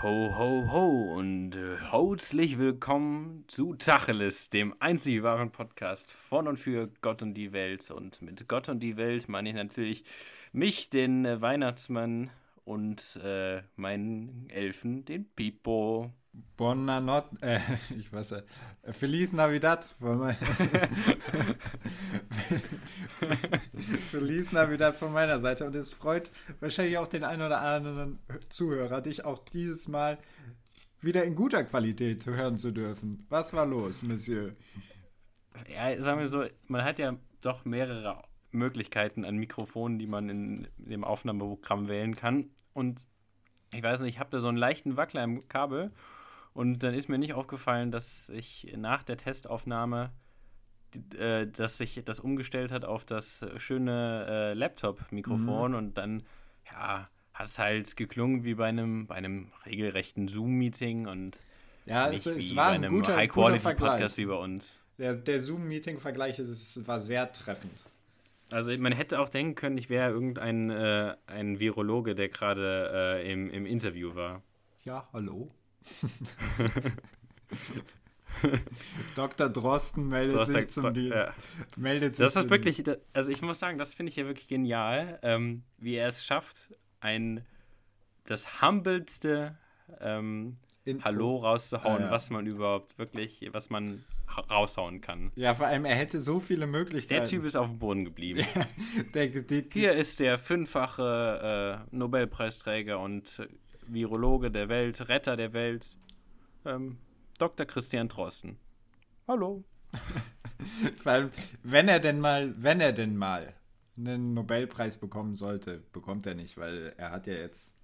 Ho, ho, ho und äh, herzlich willkommen zu Tacheles, dem einzig wahren Podcast von und für Gott und die Welt. Und mit Gott und die Welt meine ich natürlich mich, den äh, Weihnachtsmann und äh, meinen Elfen, den Pipo. Buona notte, äh, ich weiß, äh, Feliz Navidad von mein, Feliz Navidad von meiner Seite und es freut wahrscheinlich auch den einen oder anderen Zuhörer, dich auch dieses Mal wieder in guter Qualität hören zu dürfen. Was war los, Monsieur? Ja, sagen wir so, man hat ja doch mehrere Möglichkeiten an Mikrofonen, die man in dem Aufnahmeprogramm wählen kann und ich weiß nicht, ich habe da so einen leichten Wackler im Kabel und dann ist mir nicht aufgefallen, dass ich nach der Testaufnahme, äh, dass sich das umgestellt hat auf das schöne äh, Laptop-Mikrofon mhm. und dann, ja, hat es halt geklungen wie bei einem, bei einem regelrechten Zoom-Meeting und ja, es, es war ein guter, High-Quality-Podcast wie bei uns. Der, der Zoom-Meeting-Vergleich war sehr treffend. Also man hätte auch denken können, ich wäre irgendein äh, ein Virologe, der gerade äh, im, im Interview war. Ja, hallo. Dr. Drosten meldet sich zum Deal. Ja. Meldet sich das ist wirklich, also ich muss sagen, das finde ich ja wirklich genial, ähm, wie er es schafft, ein das humbelste ähm, Hallo rauszuhauen, ah, ja. was man überhaupt wirklich, was man raushauen kann. Ja, vor allem, er hätte so viele Möglichkeiten. Der Typ ist auf dem Boden geblieben. der, die, die, Hier ist der fünffache äh, Nobelpreisträger und Virologe der Welt, Retter der Welt, ähm, Dr. Christian Drosten. Hallo. Allem, wenn er denn mal, wenn er denn mal einen Nobelpreis bekommen sollte, bekommt er nicht, weil er hat ja jetzt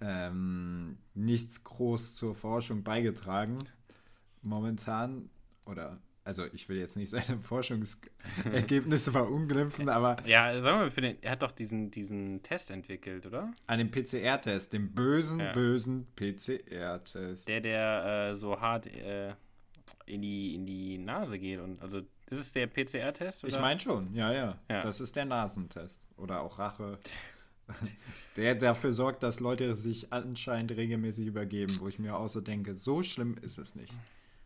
ähm, nichts groß zur Forschung beigetragen. Momentan, oder also ich will jetzt nicht seine Forschungsergebnisse verunglimpfen, aber. Ja, sagen wir, für den, er hat doch diesen, diesen Test entwickelt, oder? Einen PCR-Test, den bösen, ja. bösen PCR-Test. Der, der äh, so hart äh, in, die, in die Nase geht. Und also ist es der PCR-Test? Ich meine schon, ja, ja, ja. Das ist der Nasentest. Oder auch Rache. der dafür sorgt, dass Leute sich anscheinend regelmäßig übergeben, wo ich mir auch so denke, so schlimm ist es nicht.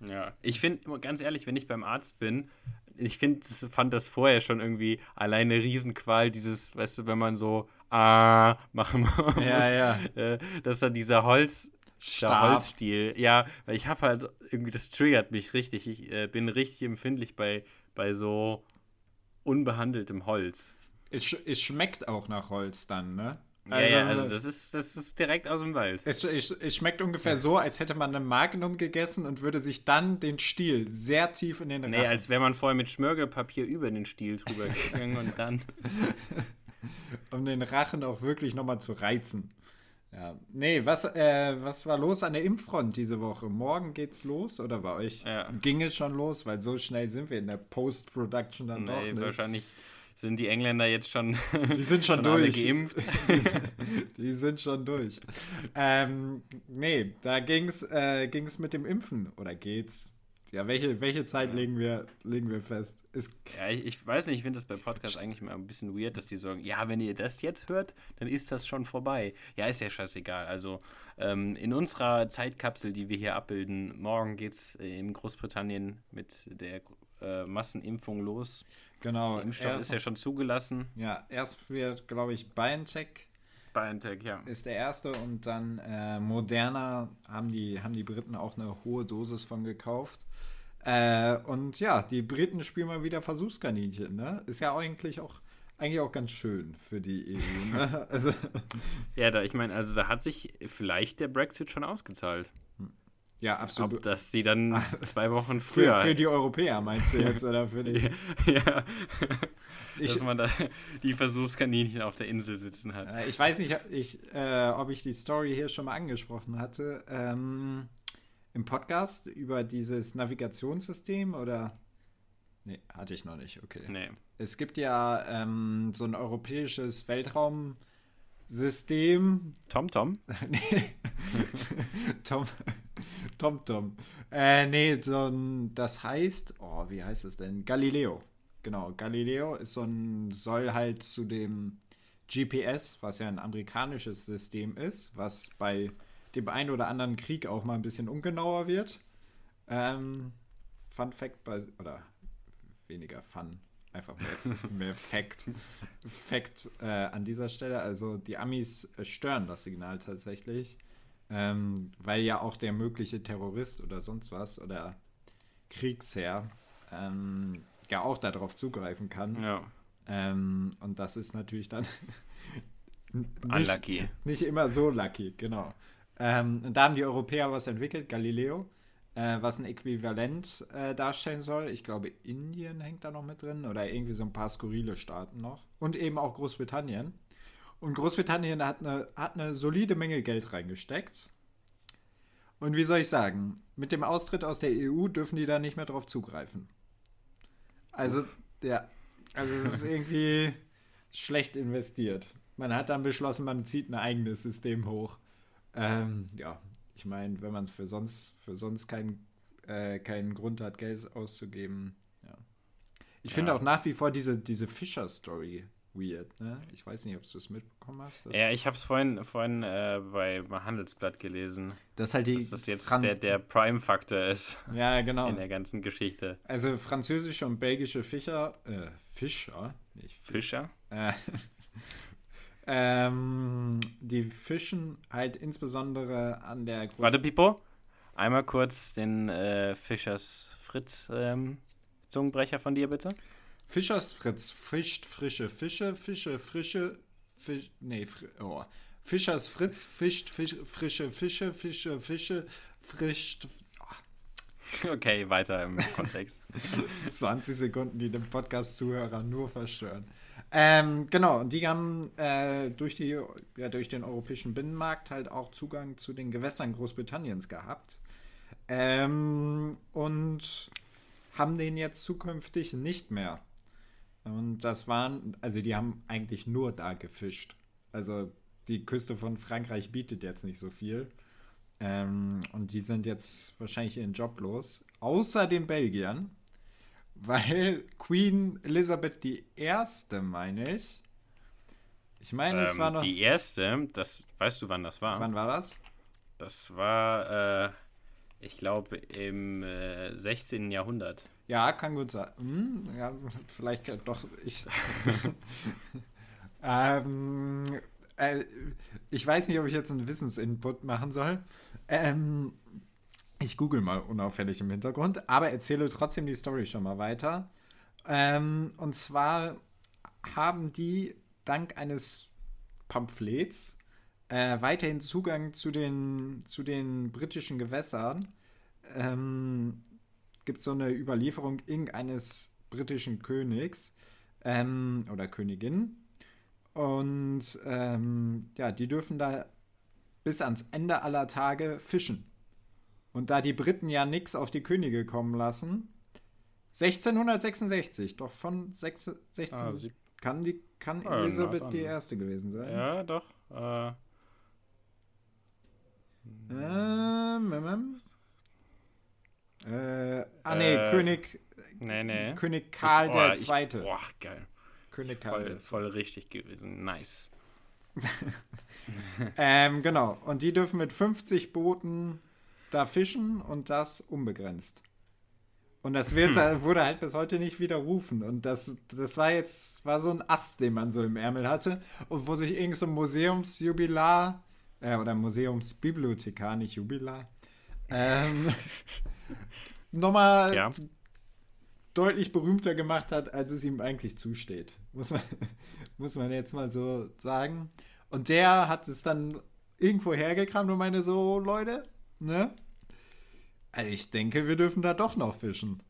Ja, ich finde, ganz ehrlich, wenn ich beim Arzt bin, ich find, fand das vorher schon irgendwie alleine Riesenqual, dieses, weißt du, wenn man so ah machen muss, ja, ja. Äh, dass da dieser Holz, der Holzstiel, ja, weil ich habe halt irgendwie, das triggert mich richtig. Ich äh, bin richtig empfindlich bei, bei so unbehandeltem Holz. Es, es schmeckt auch nach Holz dann, ne? Also, ja, ja, also das ist, das ist direkt aus dem Wald. Es, es, es, schmeckt ungefähr so, als hätte man eine Magnum gegessen und würde sich dann den Stiel sehr tief in den Rachen... Nee, als wäre man vorher mit Schmörgelpapier über den Stiel drüber gegangen und dann... um den Rachen auch wirklich nochmal zu reizen. Ja, nee, was, äh, was war los an der Impffront diese Woche? Morgen geht's los oder bei euch ja. ging es schon los? Weil so schnell sind wir in der Post-Production dann nee, doch. Nee, wahrscheinlich sind die Engländer jetzt schon, die sind schon, schon durch. geimpft. Die, die, sind schon durch. Ähm, nee, da ging es äh, ging's mit dem Impfen oder geht's? Ja, welche, welche Zeit legen wir, legen wir fest? Ist ja, ich, ich weiß nicht, ich finde das bei Podcasts eigentlich mal ein bisschen weird, dass die sagen, ja, wenn ihr das jetzt hört, dann ist das schon vorbei. Ja, ist ja scheißegal. Also ähm, in unserer Zeitkapsel, die wir hier abbilden, morgen geht es äh, in Großbritannien mit der äh, Massenimpfung los. Genau. Impfstoff erst, ist ja schon zugelassen. Ja, erst wird, glaube ich, BioNTech. BioNTech, ja. Ist der erste und dann äh, Moderna haben die, haben die Briten auch eine hohe Dosis von gekauft. Äh, und ja, die Briten spielen mal wieder Versuchskaninchen, ne? Ist ja eigentlich auch eigentlich auch ganz schön für die EU. Ne? also ja, da, ich meine, also da hat sich vielleicht der Brexit schon ausgezahlt. Ja, absolut. Ob dass die dann zwei Wochen früher. Für, für die Europäer meinst du jetzt, oder für die. ja. Ich, dass man da die Versuchskaninchen auf der Insel sitzen hat. Äh, ich weiß nicht, ich, äh, ob ich die Story hier schon mal angesprochen hatte. Ähm, Im Podcast über dieses Navigationssystem oder. Nee, hatte ich noch nicht, okay. Nee. Es gibt ja ähm, so ein europäisches Weltraumsystem. TomTom? nee. Tom. Tom Tom. Äh, nee, so ein, das heißt, oh, wie heißt es denn? Galileo. Genau, Galileo ist so ein, soll halt zu dem GPS, was ja ein amerikanisches System ist, was bei dem einen oder anderen Krieg auch mal ein bisschen ungenauer wird. Ähm, Fun Fact bei, oder weniger Fun, einfach mehr, mehr Fact, Fact äh, an dieser Stelle. Also die Amis stören das Signal tatsächlich, ähm, weil ja auch der mögliche Terrorist oder sonst was oder Kriegsherr ähm, ja auch darauf zugreifen kann. Ja. Ähm, und das ist natürlich dann nicht, nicht immer so lucky, genau. Ähm, und da haben die Europäer was entwickelt, Galileo, äh, was ein Äquivalent äh, darstellen soll. Ich glaube, Indien hängt da noch mit drin oder irgendwie so ein paar skurrile Staaten noch. Und eben auch Großbritannien. Und Großbritannien hat eine, hat eine solide Menge Geld reingesteckt. Und wie soll ich sagen, mit dem Austritt aus der EU dürfen die da nicht mehr drauf zugreifen. Also, ja, also es ist irgendwie schlecht investiert. Man hat dann beschlossen, man zieht ein eigenes System hoch. Ähm, ja, ich meine, wenn man es für sonst, für sonst keinen, äh, keinen Grund hat, Geld auszugeben, ja. Ich Ja. finde auch nach wie vor diese, diese Fischer-Story weird, ne? Ich weiß nicht, ob du das mitbekommen hast. dass- Ja, ich habe es vorhin, vorhin äh, bei Handelsblatt gelesen, Das ist halt die. dass das jetzt Franz- der, der Prime-Faktor ist Ja, genau. in der ganzen Geschichte. Also französische und belgische Fischer, äh, Fischer, nicht Fischer? Äh, ähm, die fischen halt insbesondere an der Groß- Warte, Pipo. Einmal kurz den äh, Fischers Fritz ähm, Zungenbrecher von dir, bitte. Fischers Fritz fischt frische Fische, Fische frische Fisch, nee, fr oh. Fischers Fritz fischt Fisch, frische Fische, Fische Fische frischt Okay, weiter im Kontext. 20 Sekunden, die den Podcast-Zuhörer nur verstören. Ähm, genau, und die haben äh, durch, die, ja, durch den europäischen Binnenmarkt halt auch Zugang zu den Gewässern Großbritanniens gehabt. Ähm, und haben den jetzt zukünftig nicht mehr. Und das waren, also die haben eigentlich nur da gefischt. Also die Küste von Frankreich bietet jetzt nicht so viel. Ähm, und die sind jetzt wahrscheinlich ihren Job los. Außer den Belgiern. Weil Queen Elizabeth I., meine ich. Ich meine, es ähm, war noch. die erste, das weißt du, wann das war? Wann war das? Das war, äh, ich glaube, im äh, 16. Jahrhundert. Ja, kann gut sein. Hm, ja, vielleicht doch ich. ähm, äh, ich weiß nicht, ob ich jetzt einen Wissensinput machen soll. Ähm, ich google mal unauffällig im Hintergrund, aber erzähle trotzdem die Story schon mal weiter. Ähm, und zwar haben die dank eines Pamphlets äh, weiterhin Zugang zu den, zu den britischen Gewässern. Ähm, gibt so eine Überlieferung irgendeines britischen Königs ähm, oder Königin. Und ähm, ja, die dürfen da bis ans Ende aller Tage fischen. Und da die Briten ja nichts auf die Könige kommen lassen, 1666, doch von 6, 16, Ah, kann, die, kann Ah, Elisabeth die Erste gewesen sein. Ja, doch. Äh, Ähm, ähm, ähm. Äh, ah, nee, Äh, König, nee, nee. König Karl Oh, der ich- Zweite. Boah, geil. König Karl der Voll, voll richtig gewesen. Nice. Ähm, genau. Und die dürfen mit 50 Booten da fischen und das unbegrenzt. Und das wird, Hm. wurde halt bis heute nicht widerrufen. Und das, das war jetzt, war so ein Ast, den man so im Ärmel hatte. Und wo sich irgend so ein Museumsjubilar, äh, oder Museumsbibliothekar, nicht Jubilar, ähm, nochmal Ja. deutlich berühmter gemacht hat, als es ihm eigentlich zusteht. Muss man, muss man jetzt mal so sagen. Und der hat es dann irgendwo hergekramt und meinte so, Leute, ne? Also ich denke, wir dürfen da doch noch fischen.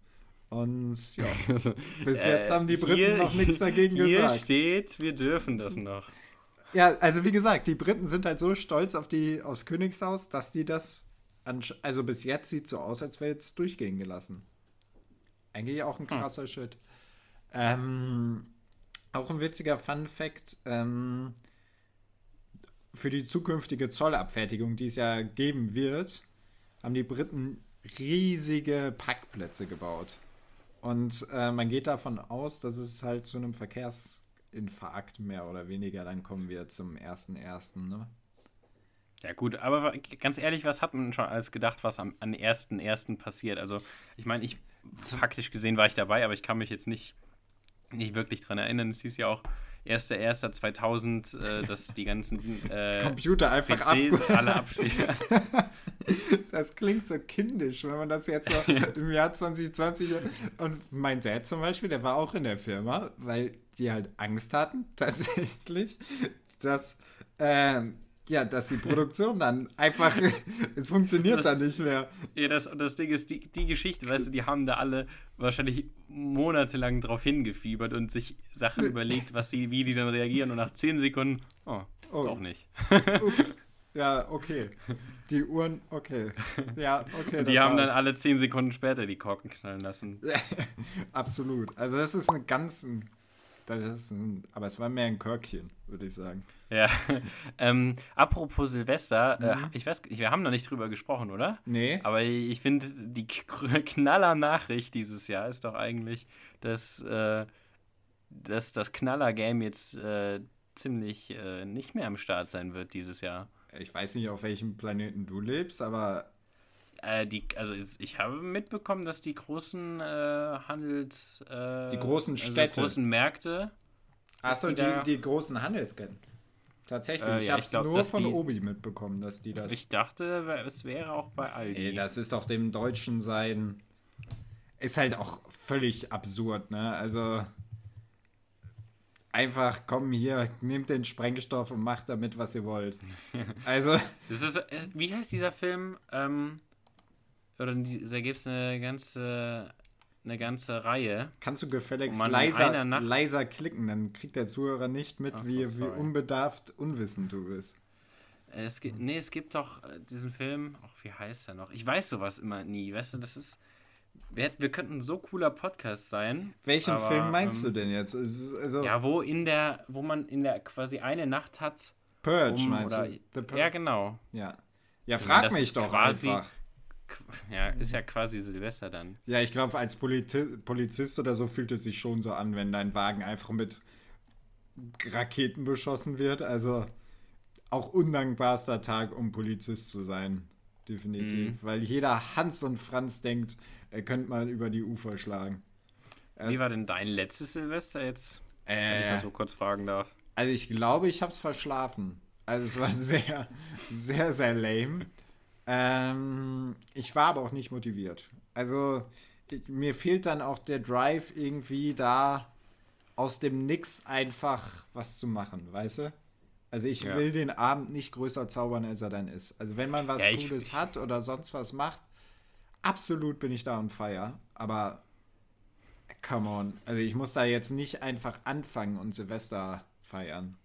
Und ja, bis jetzt Äh, haben die Briten hier- noch nichts dagegen Hier gesagt. steht, wir dürfen das noch. Ja, also wie gesagt, die Briten sind halt so stolz auf die aufs Königshaus, dass die das also bis jetzt sieht so aus, als wäre es durchgehen gelassen. Eigentlich auch ein krasser Shit. Ähm, auch ein witziger Fun Fact: ähm, Für die zukünftige Zollabfertigung, die es ja geben wird, haben die Briten riesige Parkplätze gebaut. Und äh, man geht davon aus, dass es halt zu einem Verkehrsinfarkt mehr oder weniger dann kommen wird zum 1.1. Ne? Ja, gut, aber ganz ehrlich, was hat man schon alles gedacht, was am, am 1.1. passiert? Also, ich meine, ich faktisch gesehen war ich dabei, aber ich kann mich jetzt nicht, nicht wirklich dran erinnern. Es hieß ja auch 1.1.2000, äh, dass die ganzen äh, Computer einfach PCs ab alle abschließen. Das klingt so kindisch, wenn man das jetzt so im Jahr 2020 und mein Dad zum Beispiel, der war auch in der Firma, weil die halt Angst hatten, tatsächlich, dass ähm, ja, dass die Produktion dann einfach, es funktioniert Das- dann nicht mehr. Ja, das, und das Ding ist, die, die Geschichte, weißt du, die haben da alle wahrscheinlich monatelang drauf hingefiebert und sich Sachen überlegt, was sie, wie die dann reagieren und nach 10 Sekunden, oh, Oh. doch nicht. Ups. Ja, okay. Die Uhren, okay. Ja, okay. Die haben dann alle 10 Sekunden später die Korken knallen lassen. Absolut. Also das ist ein ganz, ein- das ist ein, aber es war mehr ein Körkchen, würde ich sagen. Ja. ähm, apropos Silvester, Mhm. äh, ich weiß, wir haben noch nicht drüber gesprochen, oder? Nee. Aber ich finde, die K- Knaller-Nachricht dieses Jahr ist doch eigentlich, dass, äh, dass das Knaller-Game jetzt äh, ziemlich äh, nicht mehr am Start sein wird dieses Jahr. Ich weiß nicht, auf welchem Planeten du lebst, aber Äh, die, also ich habe mitbekommen, dass die großen äh, Handels... Äh, Die großen also Städte. großen Märkte... Achso, die die großen Handelsketten. Tatsächlich. Äh, ich ja, habe es nur von die- Obi mitbekommen, dass die das. Ich dachte, es wäre auch bei Aldi. Ey, das ist doch dem Deutschen sein. Ist halt auch völlig absurd, ne? Also. Einfach, komm hier, nehmt den Sprengstoff und macht damit, was ihr wollt. Also, Das ist, äh, wie heißt dieser Film? Ähm, oder da gibt es eine ganze, eine ganze Reihe. kannst du gefälligst leiser, leiser klicken, dann kriegt der Zuhörer nicht mit, Ach so, wie, wie unbedarft, unwissend du bist. Es gibt, nee, es gibt doch äh, diesen Film, ach, wie heißt der noch? Ich weiß sowas immer nie, weißt du, das ist, wir, wir könnten ein so cooler Podcast sein. Welchen aber, Film meinst ähm, du denn jetzt? Also, Ja, wo in der, wo man in der quasi eine Nacht hat, Purge um, meinst oder, du? Purge? ja genau, Ja. Ja, meine, frag mich doch quasi- einfach. Ja, ist ja quasi Silvester dann. Ja, ich glaube, als Politi Polizist oder so fühlt es sich schon so an, wenn dein Wagen einfach mit Raketen beschossen wird. Also auch undankbarster Tag, um Polizist zu sein. Definitiv. Mhm. Weil jeder Hans und Franz denkt, er könnte mal über die Ufer schlagen. Äh, Wie war denn dein letztes Silvester jetzt? Wenn ich Äh, mal so kurz fragen darf. also ich glaube, ich habe es verschlafen. Also es war sehr, sehr, sehr lame. Ähm, ich war aber auch nicht motiviert. Also ich, mir fehlt dann auch der Drive irgendwie da aus dem Nix einfach was zu machen, weißt du? Also ich Ja. will den Abend nicht größer zaubern, als er dann ist. Also wenn man was Ja, ich- Cooles ich- hat oder sonst was macht, absolut bin ich da on fire. Aber come on. Also ich muss da jetzt nicht einfach anfangen und Silvester feiern.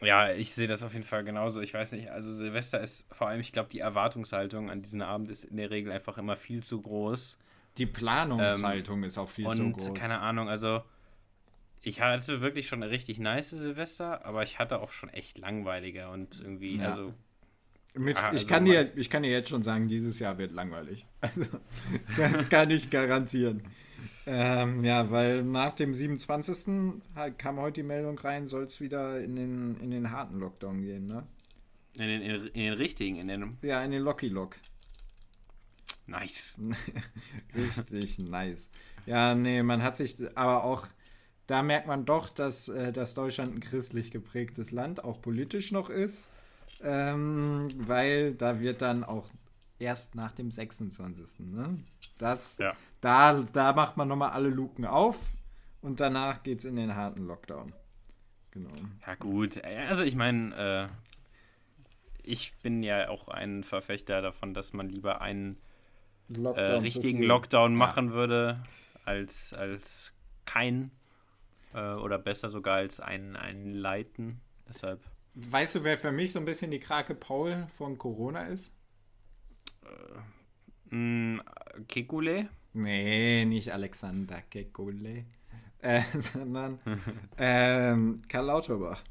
Ja, ich sehe das auf jeden Fall genauso. Ich weiß nicht, also Silvester ist vor allem, ich glaube, die Erwartungshaltung an diesen Abend ist in der Regel einfach immer viel zu groß. Die Planungshaltung ist auch viel zu Und groß. keine Ahnung, also ich hatte wirklich schon eine richtig nice Silvester, aber ich hatte auch schon echt langweilige und irgendwie, Ja. also Mit, Ah, ich, also kann dir, ich kann dir jetzt schon sagen, dieses Jahr wird langweilig. Also, das kann ich garantieren. Ähm, ja, weil nach dem 27. halt kam heute die Meldung rein, soll es wieder in den, in den harten Lockdown gehen, ne? in den, in, in den richtigen, in den Ja, in den Locky Lock. nice. Richtig nice. Ja, nee, man hat sich aber auch, da merkt man doch, dass, äh, dass Deutschland ein christlich geprägtes Land auch politisch noch ist, ähm, weil da wird dann auch erst nach dem 26. Ne? Das, Ja. da, da macht man nochmal alle Luken auf und danach geht es in den harten Lockdown. Genau. Ja, gut. Also ich meine, äh, ich bin ja auch ein Verfechter davon, dass man lieber einen äh, Lockdown zu richtigen. Lockdown Ja. machen würde, als, als kein äh, oder besser sogar als einen, einen leiten. Deshalb, Weißt du, wer für mich so ein bisschen die Krake Paul von Corona ist? mh, Kekule? Nee, nicht Alexander Kekule, äh, sondern ähm, Karl Lauterbach.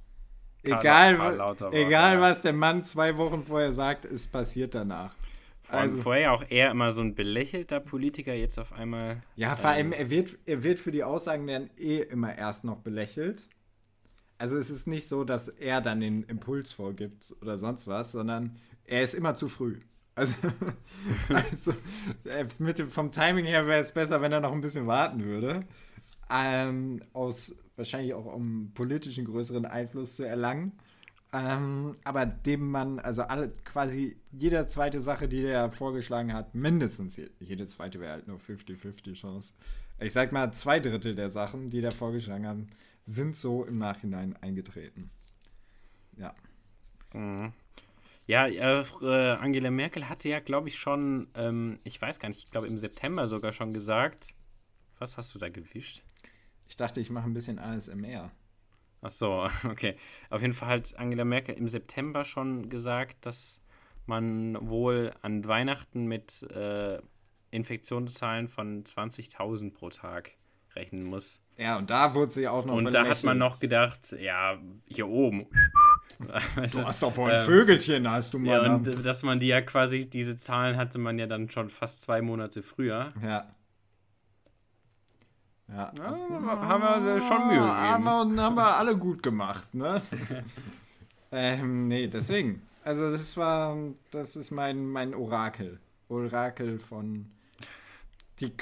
Karl- Egal, Karl Lauterbach, egal ja. was der Mann zwei Wochen vorher sagt, es passiert danach. Vor Also- vorher auch eher immer so ein belächelter Politiker, jetzt auf einmal. Ja, vor allem, ähm, er wird, er wird für die Aussagen dann eh immer erst noch belächelt. Also es ist nicht so, dass er dann den Impuls vorgibt oder sonst was, sondern er ist immer zu früh. Also, also äh, mit dem, vom Timing her wäre es besser, wenn er noch ein bisschen warten würde. Ähm, aus wahrscheinlich auch um politischen größeren Einfluss zu erlangen. Ähm, aber dem man, also alle, quasi jede zweite Sache, die der vorgeschlagen hat, mindestens jede zweite wäre halt nur 50-50 Chance. Ich sag mal, zwei Drittel der Sachen, die der vorgeschlagen haben, sind so im Nachhinein eingetreten. Ja. Mhm. Ja, äh, äh, Angela Merkel hatte ja, glaube ich, schon, ähm, ich weiß gar nicht, ich glaube im September sogar schon gesagt. Was hast du da gewischt? Ich dachte, ich mache ein bisschen ASMR. Ach so, okay. Auf jeden Fall hat Angela Merkel im September schon gesagt, dass man wohl an Weihnachten mit äh, Infektionszahlen von 20.000 pro Tag rechnen muss. Ja, und da wurde sie auch noch Und da hat man noch gedacht, ja, hier oben du hast doch wohl ein ähm, Vögelchen, hast du mal. Ja, und äh, dass man die ja quasi, diese Zahlen hatte man ja dann schon fast zwei Monate früher. Ja. Ja. ja haben wir schon Mühe gegeben. Haben wir, haben wir alle gut gemacht, ne? ähm, nee, deswegen. Also das war, das ist mein, mein Orakel. Orakel von die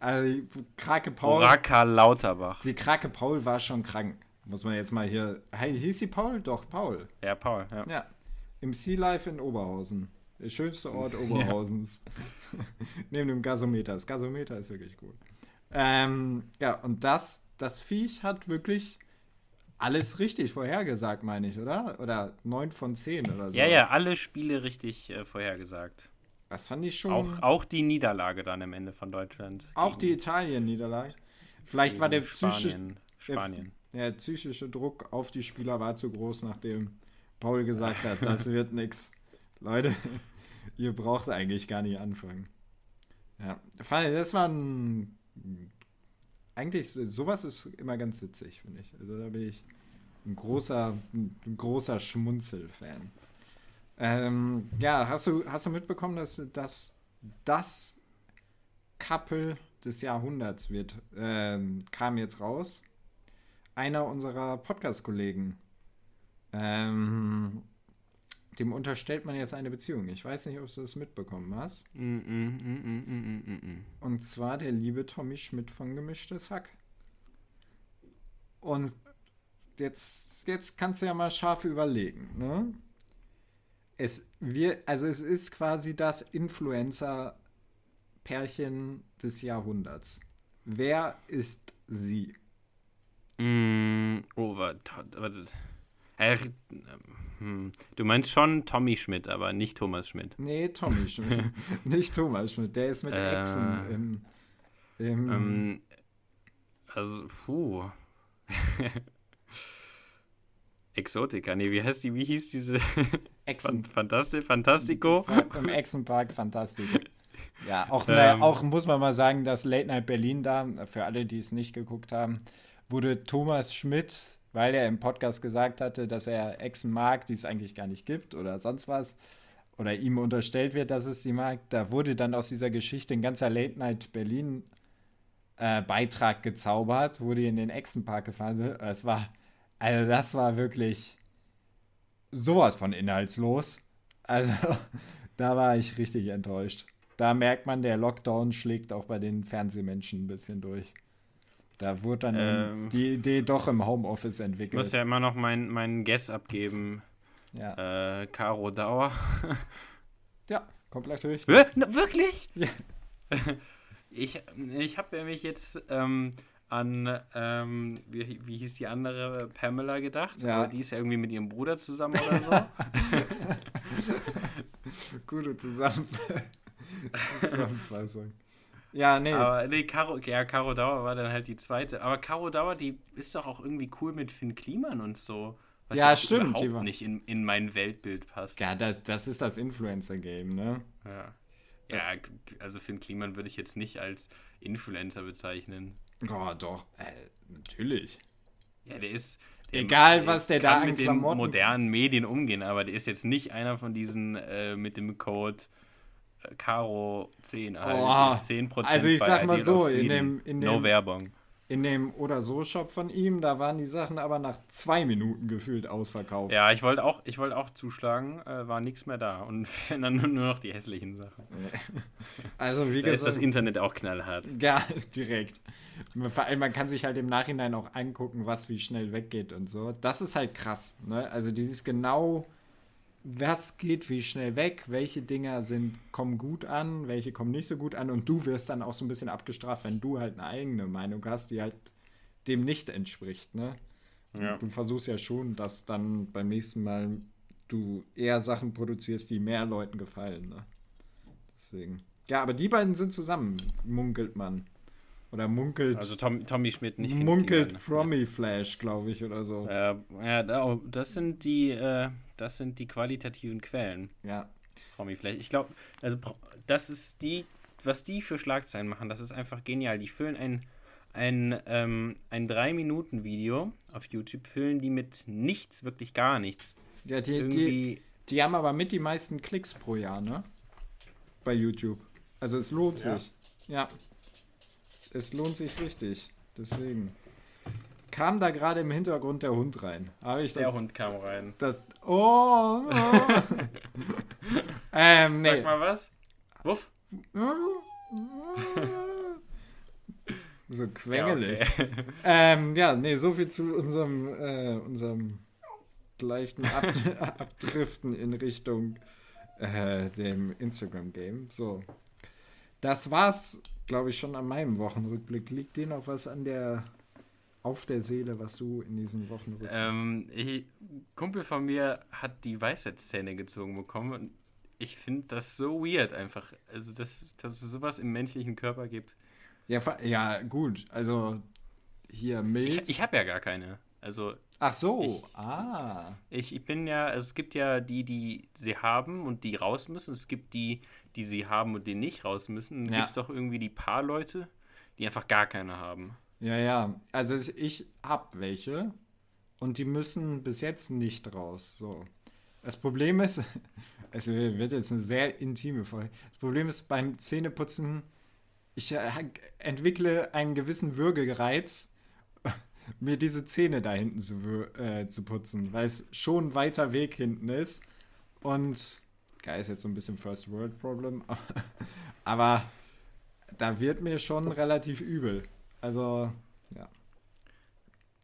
also Krake Paul. Orakel Lauterbach. Die Krake Paul war schon krank. Muss man jetzt mal hier. Hey, hieß sie Paul? Doch, Paul. Ja, Paul, ja. Ja. Im Sea Life in Oberhausen. Der schönste Ort Oberhausens. Neben dem Gasometer. Das Gasometer ist wirklich gut. Ähm, ja, und das, das Viech hat wirklich alles richtig vorhergesagt, meine ich, oder? Oder 9 von 10 oder so. Ja, ja, alle Spiele richtig äh, vorhergesagt. Das fand ich schon. Auch, auch die Niederlage dann am Ende von Deutschland. Auch die Italien-Niederlage. Vielleicht war der Spanien. Spanien. Der psychische Druck auf die Spieler war zu groß, nachdem Paul gesagt hat, das wird nichts. Leute, ihr braucht eigentlich gar nicht anfangen. Ja, das war ein. Eigentlich, sowas ist immer ganz witzig, finde ich. Also da bin ich ein großer, ein großer Schmunzel-Fan. Ähm, ja, hast du, hast du mitbekommen, dass, dass das Couple des Jahrhunderts wird, ähm, kam jetzt raus? einer unserer Podcast-Kollegen. Ähm, dem unterstellt man jetzt eine Beziehung. Ich weiß nicht, ob du das mitbekommen hast. Mm mm mm, mm, mm, mm, Und zwar der liebe Tommy Schmidt von Gemischtes Hack. Und jetzt, jetzt kannst du ja mal scharf überlegen. Ne? Es wir, also es ist quasi das Influencer-Pärchen des Jahrhunderts. Wer ist sie? Mm, oh, warte. Äh, hm. Du meinst schon Tommy Schmidt, aber nicht Thomas Schmidt. Nee, Tommy Schmidt. nicht Thomas Schmidt. Der ist mit äh, Echsen im. im ähm, also, puh. Exotika, nee, wie heißt die, wie hieß diese? Echsen. Fantasti Fantastico? Im Echsenpark Fantastico. Ja, auch, ähm, auch muss man mal sagen, dass Late Night Berlin da, für alle, die es nicht geguckt haben, wurde Thomas Schmidt, weil er im Podcast gesagt hatte, dass er Echsen mag, die es eigentlich gar nicht gibt oder sonst was, oder ihm unterstellt wird, dass es sie mag, da wurde dann aus dieser Geschichte ein ganzer Late Night Berlin äh, Beitrag gezaubert, wurde in den Echsenpark gefahren. Es war, also das war wirklich sowas von inhaltslos. Also da war ich richtig enttäuscht. Da merkt man, der Lockdown schlägt auch bei den Fernsehmenschen ein bisschen durch. Da wurde dann ähm, die Idee doch im Homeoffice entwickelt. Ich muss ja immer noch meinen mein Guess abgeben. Ja. Äh, Caro Dauer. ja, komplett richtig. Wir wirklich? Ja. ich ich habe mich jetzt ähm, an, ähm, wie, wie hieß die andere, Pamela gedacht. Ja. Aber die ist ja irgendwie mit ihrem Bruder zusammen oder so. Gute Zusammenfassung. Ja, nee. Aber nee, Caro, ja, Caro Dauer war dann halt die zweite. Aber Caro Dauer, die ist doch auch irgendwie cool mit Finn Kliman und so. Was ja, stimmt. überhaupt nicht in, in mein Weltbild passt. Ja, das, das ist das Influencer-Game, ne? Ja. Ja, also Finn Kliman würde ich jetzt nicht als Influencer bezeichnen. Oh, doch, äh, natürlich. Ja, der ist. Der Egal, macht, was der da mit den modernen Medien umgehen, aber der ist jetzt nicht einer von diesen äh, mit dem Code Caro 10, also oh, 10 Also ich sag mal so, in dem, in dem, no Werbung. In dem Oder so Shop von ihm, da waren die Sachen aber nach zwei Minuten gefühlt ausverkauft. Ja, ich wollte auch, ich wollte auch zuschlagen, äh, war nichts mehr da und dann nur noch die hässlichen Sachen. Also wie Da ist gesagt, das Internet auch knallhart. ja, ist direkt. Vor allem, man kann sich halt im Nachhinein auch angucken, was wie schnell weggeht und so. Das ist halt krass, ne? Also dieses genau, was geht wie schnell weg, welche Dinger sind, kommen gut an, welche kommen nicht so gut an und du wirst dann auch so ein bisschen abgestraft, wenn du halt eine eigene Meinung hast, die halt dem nicht entspricht, ne? Ja. Du versuchst ja schon, dass dann beim nächsten Mal du eher Sachen produzierst, die mehr Leuten gefallen, ne? Deswegen. Ja, aber die beiden sind zusammen, munkelt man. Oder munkelt, Also Tom, Tommy Schmidt nicht. munkelt die beiden. Promi Flash, glaube ich, oder so. Äh, ja, oh, das sind die, äh, das sind die qualitativen Quellen. Ja. Promi vielleicht. Ich glaube, also das ist die, was die für Schlagzeilen machen, das ist einfach genial. Die füllen ein, ein, ähm, ein 3-Minuten-Video auf YouTube, füllen die mit nichts, wirklich gar nichts. Ja, die, die, Irgendwie, die haben aber mit die meisten Klicks pro Jahr, ne? Bei YouTube. Also es lohnt Ja. sich. Ja. Es lohnt sich richtig. Deswegen. Kam da gerade im Hintergrund der Hund rein? Habe ich der das. Hund kam rein. das oh, oh. ähm, nee. Sag mal was. Wuff. So Ja, quengelig. okay. Ähm, ja, nee, so viel zu unserem, äh, unserem leichten Ab Abdriften in Richtung äh, dem Instagram-Game. So. Das war's, glaube ich, schon an meinem Wochenrückblick. Liegt dir noch was an der auf der Seele, was du in diesen Wochenrückblick ähm, ich, Kumpel von mir hat die Weisheitszähne gezogen bekommen und ich finde das so weird einfach. Also, dass, dass es sowas im menschlichen Körper gibt. ja, ja, gut. Also hier Milz. Ich, ich habe ja gar keine. Also, Ach so. ich- ah. Ich, ich bin ja, also es gibt ja die, die sie haben und die raus müssen. Es gibt die, die sie haben und die nicht raus müssen. Dann Ja. gibt es doch irgendwie die paar Leute, die einfach gar keine haben. Ja, ja. Also ich hab welche und die müssen bis jetzt nicht raus. So. Das Problem ist, es wird jetzt eine sehr intime Folge. Das Problem ist beim Zähneputzen, ich äh, entwickle einen gewissen Würgereiz, mir diese Zähne da hinten zu, äh, zu putzen, weil es schon ein weiter Weg hinten ist. Und, geil, ist jetzt so ein bisschen First World Problem, aber da wird mir schon relativ übel. Also, ja.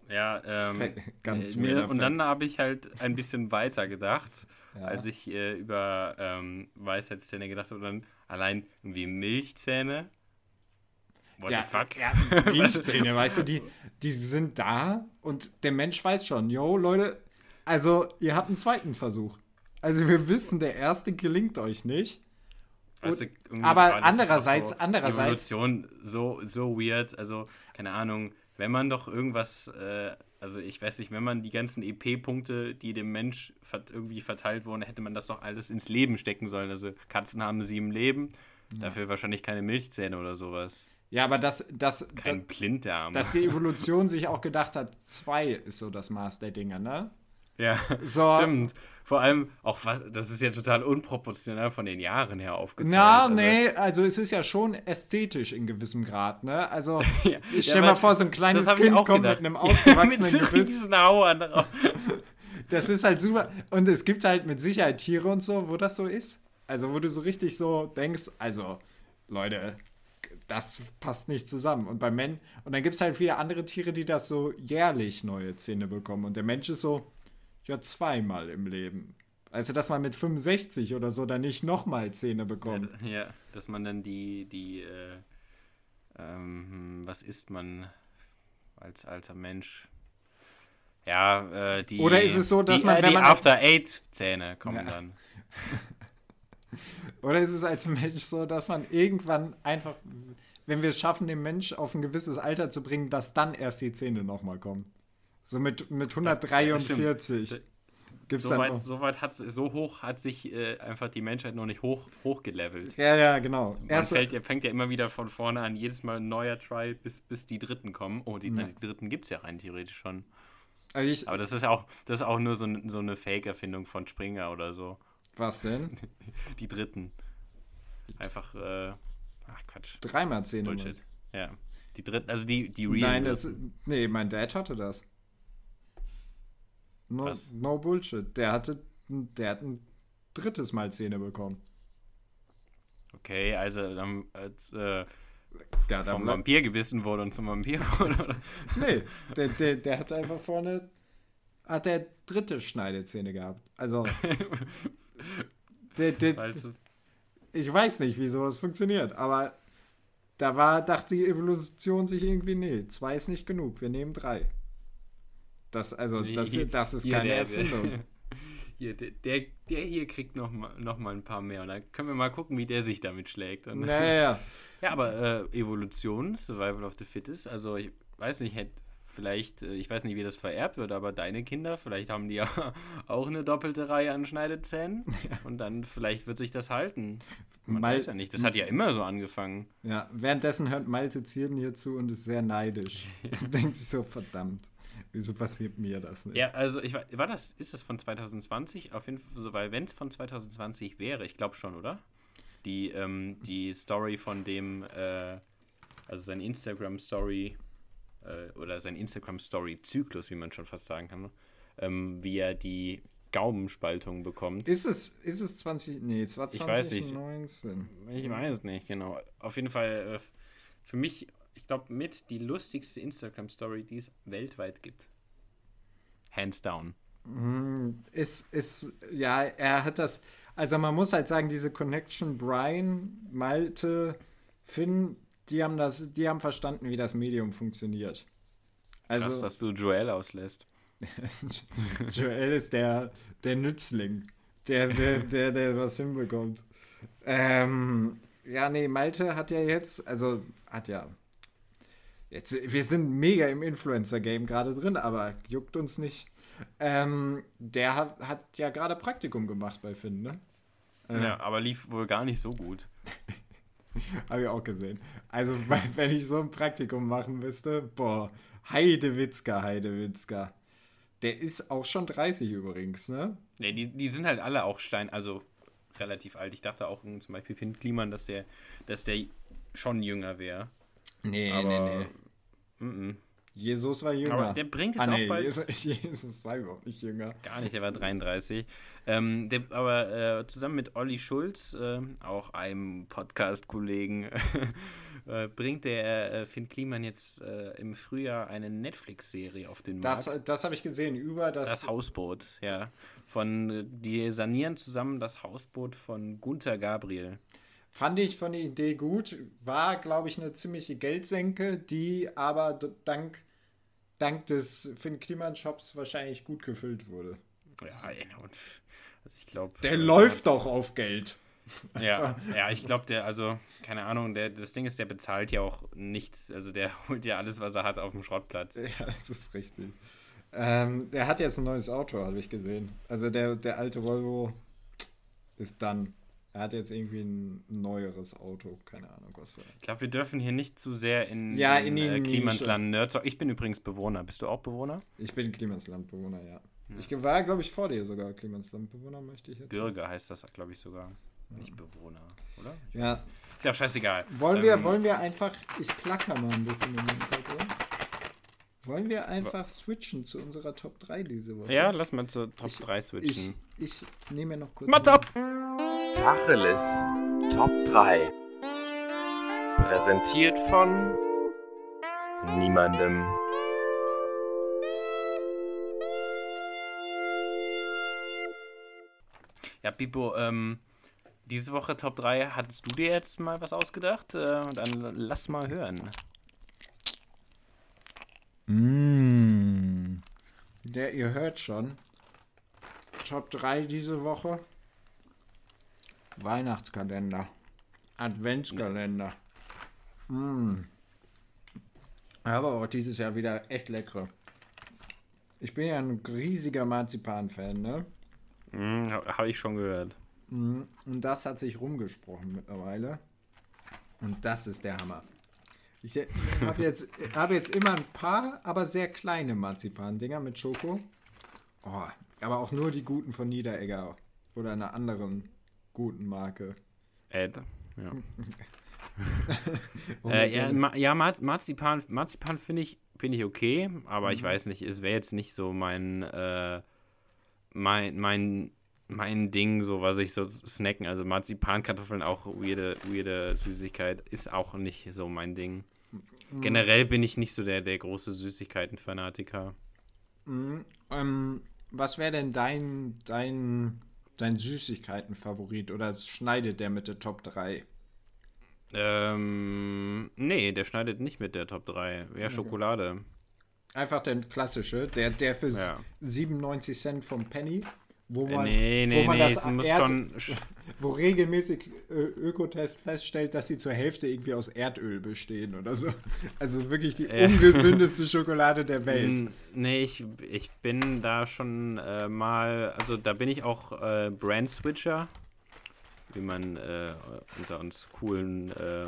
Ja, ähm, ganz äh, mir, und dann habe ich halt ein bisschen weiter gedacht, Ja. als ich äh, über ähm, Weisheitszähne gedacht habe. Und dann allein irgendwie Milchzähne. What ja, the fuck? Ja, Milchzähne, weißt du, die, die sind da und der Mensch weiß schon, yo, Leute, also ihr habt einen zweiten Versuch. Also wir wissen, der erste gelingt euch nicht. Weißt du, aber andererseits- so andererseits- Evolution so, so weird. Also, keine Ahnung, wenn man doch irgendwas, äh, also ich weiß nicht, wenn man die ganzen EP-Punkte, die dem Mensch irgendwie verteilt wurden, hätte man das doch alles ins Leben stecken sollen. Also Katzen haben sieben Leben, dafür wahrscheinlich keine Milchzähne oder sowas. Ja, aber das, das, Kein Blinddarm. dass die Evolution sich auch gedacht hat, zwei ist so das Maß der Dinge, ne? ja, So. stimmt. Vor allem auch, was, das ist ja total unproportional von den Jahren her aufgezogen. Na, Also- nee, also es ist ja schon ästhetisch in gewissem Grad, ne? Also, Ja, ich ja, stell mal aber vor, so ein kleines Kind kommt gedacht. mit einem Ja, ausgewachsenen mit so Gebiss. Hauern drauf. Das ist halt super. Und es gibt halt mit Sicherheit Tiere und so, wo das so ist. Also, wo du so richtig so denkst, also, Leute, das passt nicht zusammen. Und bei Men und dann gibt es halt viele andere Tiere, die das so jährlich neue Zähne bekommen. Und der Mensch ist so, ja, zweimal im Leben. Also, dass man mit 65 oder so dann nicht nochmal Zähne bekommt. Ja, dass man dann die, die, äh, ähm, was isst man als alter Mensch? Ja, äh, die. Oder ist es so, dass die, man, äh, wenn die man- After-Eight-Zähne kommen Ja. dann. Oder ist es als Mensch so, dass man irgendwann einfach, wenn wir es schaffen, den Mensch auf ein gewisses Alter zu bringen, dass dann erst die Zähne nochmal kommen? So mit, mit 143 gibt es So dann weit, noch. so weit hat so hoch hat sich äh, einfach die Menschheit noch nicht hoch, hochgelevelt. Ja, ja, genau. Erst, fällt, ja- fängt ja immer wieder von vorne an, jedes Mal ein neuer Try, bis, bis die Dritten kommen. Oh, die, Ja. die Dritten gibt es ja rein theoretisch schon. also ich, Aber das ist ja auch, das ist auch nur so, so eine Fake-Erfindung von Springer oder so. was denn? Die Dritten. Einfach, äh, Quatsch. Dreimal Zähne. Bullshit. Ja. Die dritte, also die, die real. Nein, das, nee, mein Dad hatte das. No, Was? no Bullshit. Der hatte, der hat ein drittes Mal Zähne bekommen. Okay, also dann als äh, Ja, vom Vampir gebissen wurde und zum Vampir wurde. Oder? Nee, der, der, der hat einfach vorne, hat der dritte Schneidezähne gehabt. Also, der, der, ich weiß nicht, wie sowas funktioniert, aber da war, dachte die Evolution sich irgendwie, nee, zwei ist nicht genug, wir nehmen drei. Das, also, das, das ist hier keine der- Erfindung. Hier, der, der, der hier kriegt noch mal, noch mal ein paar mehr und dann können wir mal gucken, wie der sich damit schlägt. Und, Naja, Ja, aber äh, Evolution, Survival of the Fittest, also ich weiß nicht, hätte vielleicht, äh, ich weiß nicht, wie das vererbt wird, aber deine Kinder, vielleicht haben die ja auch eine doppelte Reihe an Schneidezähnen und dann vielleicht wird sich das halten. Man Mal- weiß ja nicht, das hat ja immer so angefangen. ja, währenddessen hört Malte Zierden hier zu und ist sehr neidisch. Denkt sich so, verdammt, wieso passiert mir das nicht? Ja, also ich war, war das, ist das von 2020? Auf jeden Fall, weil wenn es von 2020 wäre, ich glaube schon, oder? Die, ähm, die Story von dem, äh, also sein Instagram-Story äh, oder sein Instagram-Story-Zyklus, wie man schon fast sagen kann, ne? ähm, wie er die Gaumenspaltung bekommt. Ist es, ist es 20, nee, es war Ich weiß nicht. 2019. Ich weiß es nicht, genau. Auf jeden Fall äh, für mich, ich glaube, mit die lustigste Instagram-Story, die es weltweit gibt. Hands down. Mm, Ist, ist, ja, er hat das, also man muss halt sagen, diese Connection Brian, Malte, Finn, die haben das, die haben verstanden, wie das Medium funktioniert. Krass, Also, dass du Joel auslässt. Joel ist der, der Nützling, der, der, der, der was hinbekommt. Ähm, ja, nee, Malte hat ja jetzt, also hat ja. Jetzt, wir sind mega im Influencer-Game gerade drin, aber juckt uns nicht. Ähm, der hat, hat ja gerade Praktikum gemacht bei Finn, ne? Ja, aber lief wohl gar nicht so gut. Habe ich auch gesehen. Also, wenn ich so ein Praktikum machen müsste, boah, Heidewitzka, Heidewitzka. Der ist auch schon 30 übrigens, ne? Nee, die, die sind halt alle auch Stein, also relativ alt. Ich dachte auch zum Beispiel Finn Kliman, dass der, dass der schon jünger wäre. Nee, Aber mm, Jesus war jünger. Aber der bringt jetzt ah, auch nee, bald- Jesus, Jesus war überhaupt nicht jünger. gar nicht, der war 33. Ähm, der, aber äh, zusammen mit Olli Schulz, äh, auch einem Podcast-Kollegen, äh, bringt der äh, Finn Kliman jetzt äh, im Frühjahr eine Netflix-Serie auf den Das, Markt. das habe ich gesehen, über das. Das Hausboot, ja. Von, äh, die sanieren zusammen das Hausboot von Gunther Gabriel. Fand ich von der Idee gut. War, glaube ich, eine ziemliche Geldsenke, die aber dank, dank des Finn Kliman Shops wahrscheinlich gut gefüllt wurde. Ja, und also ich glaube. Der läuft doch auf Geld. Ja, ja, ich glaube, der, also, keine Ahnung, der, das Ding ist, der bezahlt ja auch nichts. Also der holt ja alles, was er hat, auf dem Schrottplatz. Ja, das ist richtig. Ähm, der hat jetzt ein neues Auto, habe ich gesehen. Also der, der alte Volvo ist dann. Er hat jetzt irgendwie ein neueres Auto. Keine Ahnung, was für ein. Ich glaube, wir dürfen hier nicht zu sehr in, Ja, in die äh. Klimansland Nerd. Ich bin übrigens Bewohner. Bist du auch Bewohner? Ich bin Klimaslandbewohner, ja. Ich war, glaube ich, vor dir sogar Klimaslandbewohner, möchte ich jetzt. Bürger heißt das, glaube ich, sogar. Nicht Bewohner, oder? Ja. Ist ja auch scheißegal. Wollen wir, Ähm, wollen wir einfach. Ich klacker mal ein bisschen im Hintergrund. Wollen wir einfach switchen zu unserer Top 3 diese Woche? Ja, lass mal zur Top Ich- 3 Ich, switchen. ich nehme mir noch kurz. Mats ab! Tacheles Top 3. Präsentiert von niemandem. Ja, Pipo, ähm, diese Woche Top 3, hattest du dir jetzt mal was ausgedacht? Äh, dann lass mal hören. Mmh. Der, ihr hört schon. Top 3 diese Woche. Weihnachtskalender. Adventskalender. Mmh. Aber auch dieses Jahr wieder echt leckere. Ich bin ja ein riesiger Marzipan-Fan, ne? Hm, Habe ich schon gehört. Mhm. Und das hat sich rumgesprochen mittlerweile. Und das ist der Hammer. Ich habe jetzt, hab jetzt immer ein paar, aber sehr kleine Marzipan-Dinger mit Schoko. Oh, aber auch nur die guten von Niederegger oder einer anderen guten Marke. Ed. Ja. äh, ja, Ma ja Mar Marzipan, Marzipan finde ich, find ich okay, aber mhm. ich weiß nicht, es wäre jetzt nicht so mein, äh, mein, mein, mein Ding, so was ich so snacken. Also Marzipankartoffeln, auch weirde, weirde Süßigkeit, ist auch nicht so mein Ding. Mhm. Generell bin ich nicht so der, der große Süßigkeiten-Fanatiker. Mhm. Ähm, was wäre denn dein, dein, dein Süßigkeiten-Favorit oder schneidet der mit der Top 3? Ähm, nee, der schneidet nicht mit der Top 3. Wäre okay. Schokolade. Einfach der klassische, der, der für ja. 97 Cent vom Penny, wo äh, man, nee, nee, wo man nee, das muss Erd, schon wo regelmäßig Ökotest feststellt, dass sie zur Hälfte irgendwie aus Erdöl bestehen oder so. Also wirklich die Äh. ungesündeste Schokolade der Welt. Nee, ich, ich bin da schon äh, mal, also da bin ich auch äh, Brand-Switcher, wie man äh, unter uns coolen äh,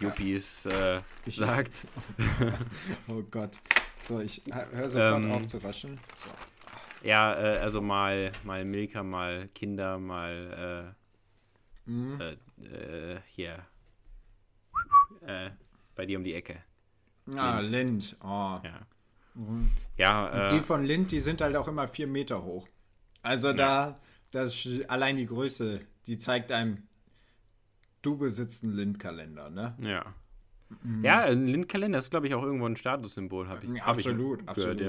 Yuppies äh, sagt. Oh Gott. So, ich höre sofort Ähm, auf zu raschen. So. Ja, äh, also mal, mal Milka, mal Kinder, mal Mhm. äh, äh, äh, hier äh, bei dir um die Ecke. Ah, Lind. Oh. Ja, Mhm. ja Die äh, von Lind, die sind halt auch immer vier Meter hoch. Also da, das allein die Größe, die zeigt einem, du besitzt einen Lind-Kalender, ne? ja. Ja, ein Lindkalender ist, glaube ich, auch irgendwo ein Statussymbol, habe ich, Ja, hab ich absolut, gehört, absolut.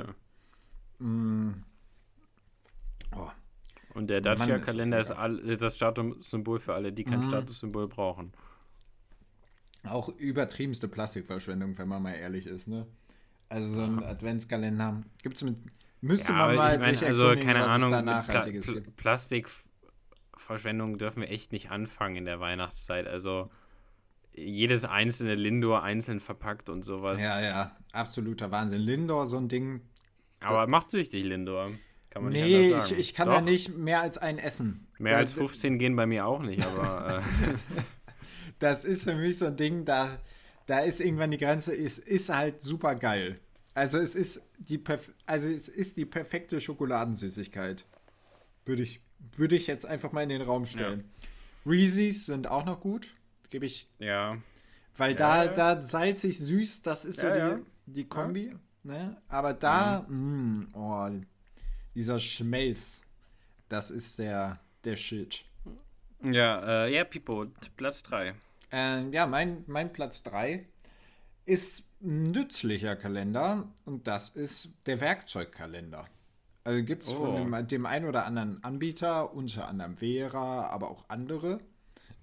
ja. Mm. Oh. Und der Mann, ist das Dacia-Kalender ist, ist das Statussymbol für alle, die kein Mhm. Statussymbol brauchen. Auch übertriebenste Plastikverschwendung, wenn man mal ehrlich ist, ne? Also so ein Adventskalender gibt's mit. Müsste Ja, man mal ich mein, sich also keine was Ahnung, es da mit Pla gibt. Plastikverschwendung dürfen wir echt nicht anfangen in der Weihnachtszeit. Also jedes einzelne Lindor einzeln verpackt und sowas. Ja, ja, absoluter Wahnsinn. Lindor, so ein Ding. Aber macht süchtig, Lindor. Kann man nicht Nee, anders ich, sagen. ich kann Doch, da nicht mehr als ein essen. Mehr da, als 15 gehen bei mir auch nicht, aber äh, Das ist für mich so ein Ding, da, da ist irgendwann die Grenze, ist, ist halt super geil. Also es ist die also es ist die perfekte Schokoladensüßigkeit. Würde ich, würde ich jetzt einfach mal in den Raum stellen. Reese's sind auch noch gut, gebe ich, ja. weil Ja, da, ja. da salzig süß, das ist so Ja, die, ja. die Kombi. Ne? Aber da, mh, oh, dieser Schmelz, das ist der, der Shit. Ja, äh, ja, Pipo, Platz 3. Ähm, ja, mein, mein Platz 3 ist ein nützlicher Kalender und das ist der Werkzeugkalender. Also gibt es Oh. von dem, dem einen oder anderen Anbieter, unter anderem Vera, aber auch andere.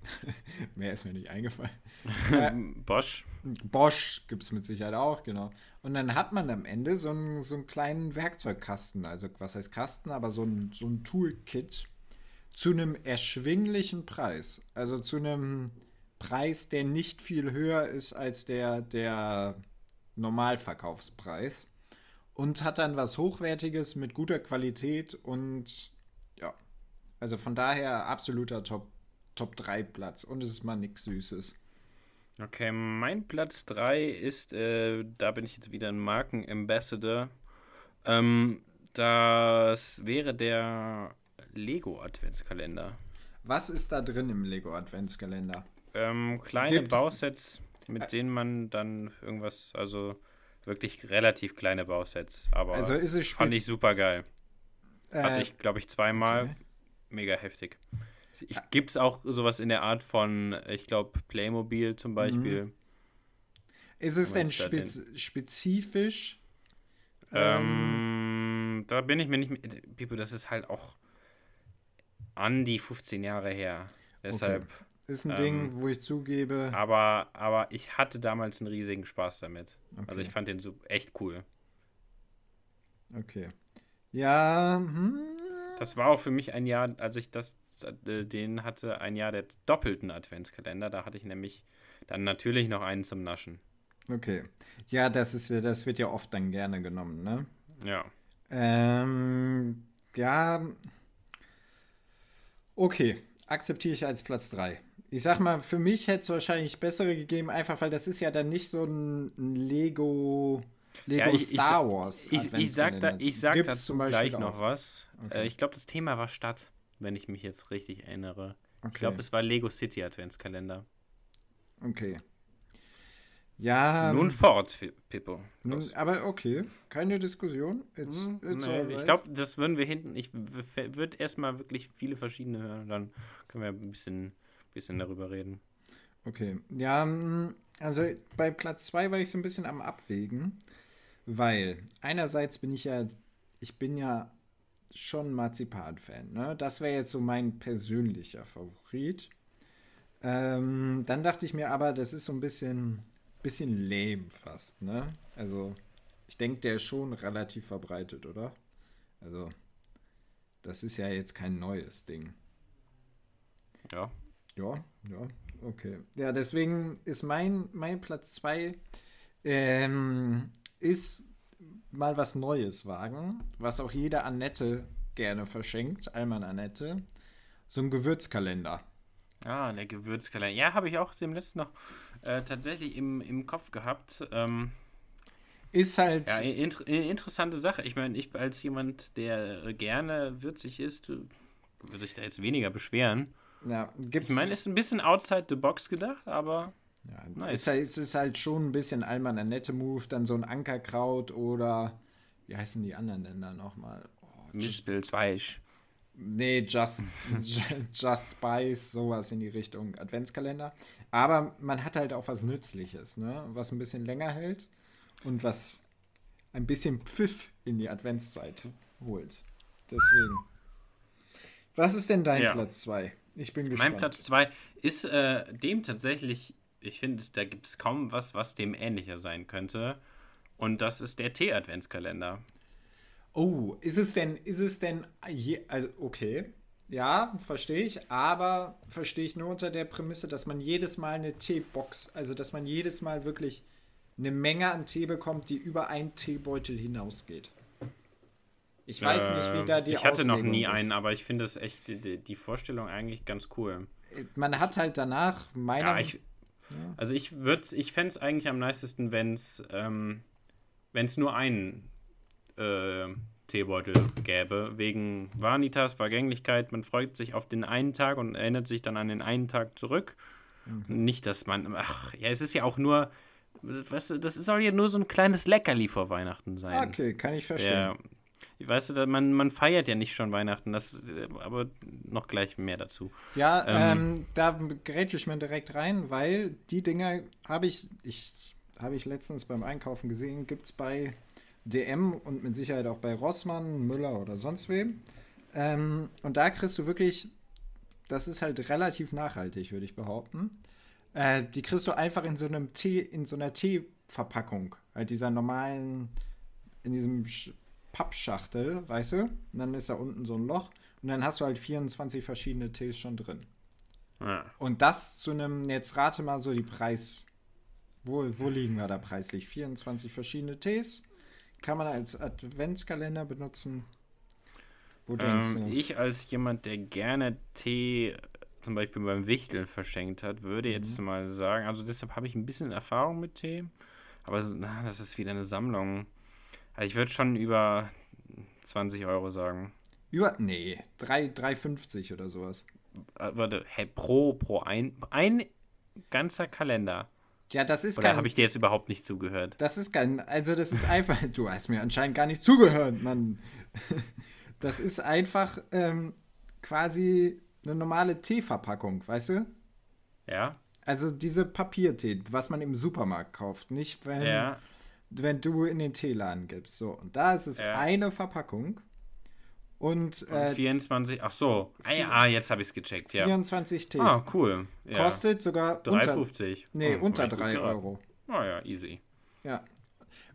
Mehr ist mir nicht eingefallen. Äh, Bosch. Bosch gibt es mit Sicherheit auch, genau. Und dann hat man am Ende so einen, so einen kleinen Werkzeugkasten, also was heißt Kasten, aber so ein, so ein Toolkit zu einem erschwinglichen Preis. Also zu einem Preis, der nicht viel höher ist als der, der Normalverkaufspreis. Und hat dann was Hochwertiges mit guter Qualität und ja, also von daher absoluter Top, Top 3 Platz. Und es ist mal nichts Süßes. Okay, mein Platz 3 ist, äh, da bin ich jetzt wieder ein Markenambassador. Ähm, das wäre der Lego Adventskalender. Was ist da drin im Lego Adventskalender? Ähm, kleine Gibt's- Bausets, mit denen man dann irgendwas, also wirklich relativ kleine Bausets, aber Also ist es fand ich super geil. Hatte äh, ich, glaube ich, zweimal. okay. Mega heftig. Ich, gibt's auch sowas in der Art von, ich glaube, Playmobil zum Beispiel. Ist es denn spez spezifisch? Ähm, da bin ich mir nicht mehr. Pipo, das ist halt auch an die 15 Jahre her. Deshalb. Ist ein ähm, Ding, wo ich zugebe. Aber, aber ich hatte damals einen riesigen Spaß damit. Also Okay. ich fand den echt cool. Okay. Ja, hm, Das war auch für mich ein Jahr, als ich das, den hatte, ein Jahr der doppelten Adventskalender. Da hatte ich nämlich dann natürlich noch einen zum Naschen. okay. Ja, das ist das wird ja oft dann gerne genommen, ne? Ja. Ähm, ja. Okay, akzeptiere ich als Platz 3. Ich sag mal, für mich hätte es wahrscheinlich bessere gegeben, einfach weil das ist ja dann nicht so ein, ein Lego, Lego Ja, ich- Star Wars. Ich, ich sag, da, ich sag Gibt's dazu zum Beispiel gleich noch auch. was. Okay. Äh, ich glaube, das Thema war Stadt, wenn ich mich jetzt richtig erinnere. Ich Okay. glaube, es war Lego City Adventskalender. Okay. Ja. Nun fort, Pippo. nun, aber okay. Keine Diskussion. It's, Hm, it's nee, alright. ich glaube, das würden wir hinten. Ich würde erstmal wirklich viele verschiedene hören. Dann können wir ein bisschen, bisschen darüber reden. Okay. Ja, mm, also bei Platz 2 war ich so ein bisschen am Abwägen, weil einerseits bin ich ja, ich bin ja schon Marzipan-Fan, ne? Das wäre jetzt so mein persönlicher Favorit. Ähm, dann dachte ich mir aber, das ist so ein bisschen, bisschen lame fast, ne? Also, ich denke, der ist schon relativ verbreitet, oder? Also, das ist ja jetzt kein neues Ding. Ja. Ja, ja, okay. Ja, deswegen ist mein, mein Platz 2 ähm, ist mal was Neues wagen, was auch jede Annette gerne verschenkt, Alman Annette. So ein Gewürzkalender. Ah, der Gewürzkalender. Ja, habe ich auch dem letzten noch äh, tatsächlich im, im Kopf gehabt. Ähm, Ist halt, ja, inter interessante Sache. Ich meine, ich als jemand, der gerne würzig ist, äh, würde sich da jetzt weniger beschweren. ja, gibt's, Ich meine, ist ein bisschen outside the box gedacht, aber ja, nice. ist, es ist halt schon ein bisschen Alman Annette Move, dann so ein Ankerkraut oder wie heißen die anderen denn da nochmal? Oh, Mispel, Zweig. Nee, Just, Just Spice, sowas in die Richtung Adventskalender. Aber man hat halt auch was Nützliches, ne? Was ein bisschen länger hält und was ein bisschen Pfiff in die Adventszeit holt. Deswegen. Was ist denn dein Ja. Platz 2? Ich bin gespannt. Mein Platz 2 ist äh, dem tatsächlich, ich finde, da gibt es kaum was, was dem ähnlicher sein könnte. Und das ist der Tee-Adventskalender. Oh, ist es denn, ist es denn, je, also okay, ja, verstehe ich, aber verstehe ich nur unter der Prämisse, dass man jedes Mal eine Teebox, also dass man jedes Mal wirklich eine Menge an Tee bekommt, die über einen Teebeutel hinausgeht. Ich weiß nicht, wie da die Ähm, Ich hatte noch Auslegung nie ist. einen, aber ich finde es echt, die- die, die Vorstellung eigentlich ganz cool. Man hat halt danach, meiner Ja, ich, also ich würde, ich fände es eigentlich am nicesten, wenn es ähm, wenn's nur einen äh, Teebeutel gäbe, wegen Vanitas, Vergänglichkeit. Man freut sich auf den einen Tag und erinnert sich dann an den einen Tag zurück. Mhm. Nicht, dass man, ach, ja, es ist ja auch nur, du, das soll ja nur so ein kleines Leckerli vor Weihnachten sein. Okay, kann ich verstehen. Ja, weißt du, man, man feiert ja nicht schon Weihnachten, das, aber noch gleich mehr dazu. Ja, Ähm, ähm, da grätsche ich mir direkt rein, weil die Dinger habe ich, ich habe ich letztens beim Einkaufen gesehen, gibt es bei DM und mit Sicherheit auch bei Rossmann, Müller oder sonst wem. Ähm, und da kriegst du wirklich, das ist halt relativ nachhaltig, würde ich behaupten. Äh, die kriegst du einfach in so einem Tee, in so einer Teeverpackung, halt dieser normalen, in diesem Pappschachtel, weißt du? Und dann ist da unten so ein Loch und dann hast du halt 24 verschiedene Tees schon drin. Ja. Und das zu einem, jetzt rate mal so die Preis. Wo, wo liegen wir da preislich? 24 verschiedene Tees. Kann man als Adventskalender benutzen. Wo denkst Ähm, du? ich als jemand, der gerne Tee zum Beispiel beim Wichteln verschenkt hat, würde jetzt Mhm. mal sagen, also deshalb habe ich ein bisschen Erfahrung mit Tee, aber das ist wieder eine Sammlung. Also ich würde schon über 20 Euro sagen. Über, nee, 3 3,50 oder sowas. Äh, warte, hey, pro, pro ein, ein ganzer Kalender. Ja, das ist Oder kein. habe ich dir jetzt überhaupt nicht zugehört? Das ist kein. Also, das ist einfach. Du hast mir anscheinend gar nicht zugehört, Mann. Das ist einfach ähm, quasi eine normale Teeverpackung, weißt du? Ja? Also diese Papiertee, was man im Supermarkt kauft, nicht wenn, Ja. Wenn du in den Teeladen gibst. So, und da ist es Ja. eine Verpackung und, Und äh, 24, ach so. Ah, ja, ah, jetzt habe ich es gecheckt, ja. 24 Tees. Ah, cool. Ja. Kostet sogar unter, 3,50. nee, Hm, unter hab ich gut 3 geraten. Euro. Ah ja, easy. Ja.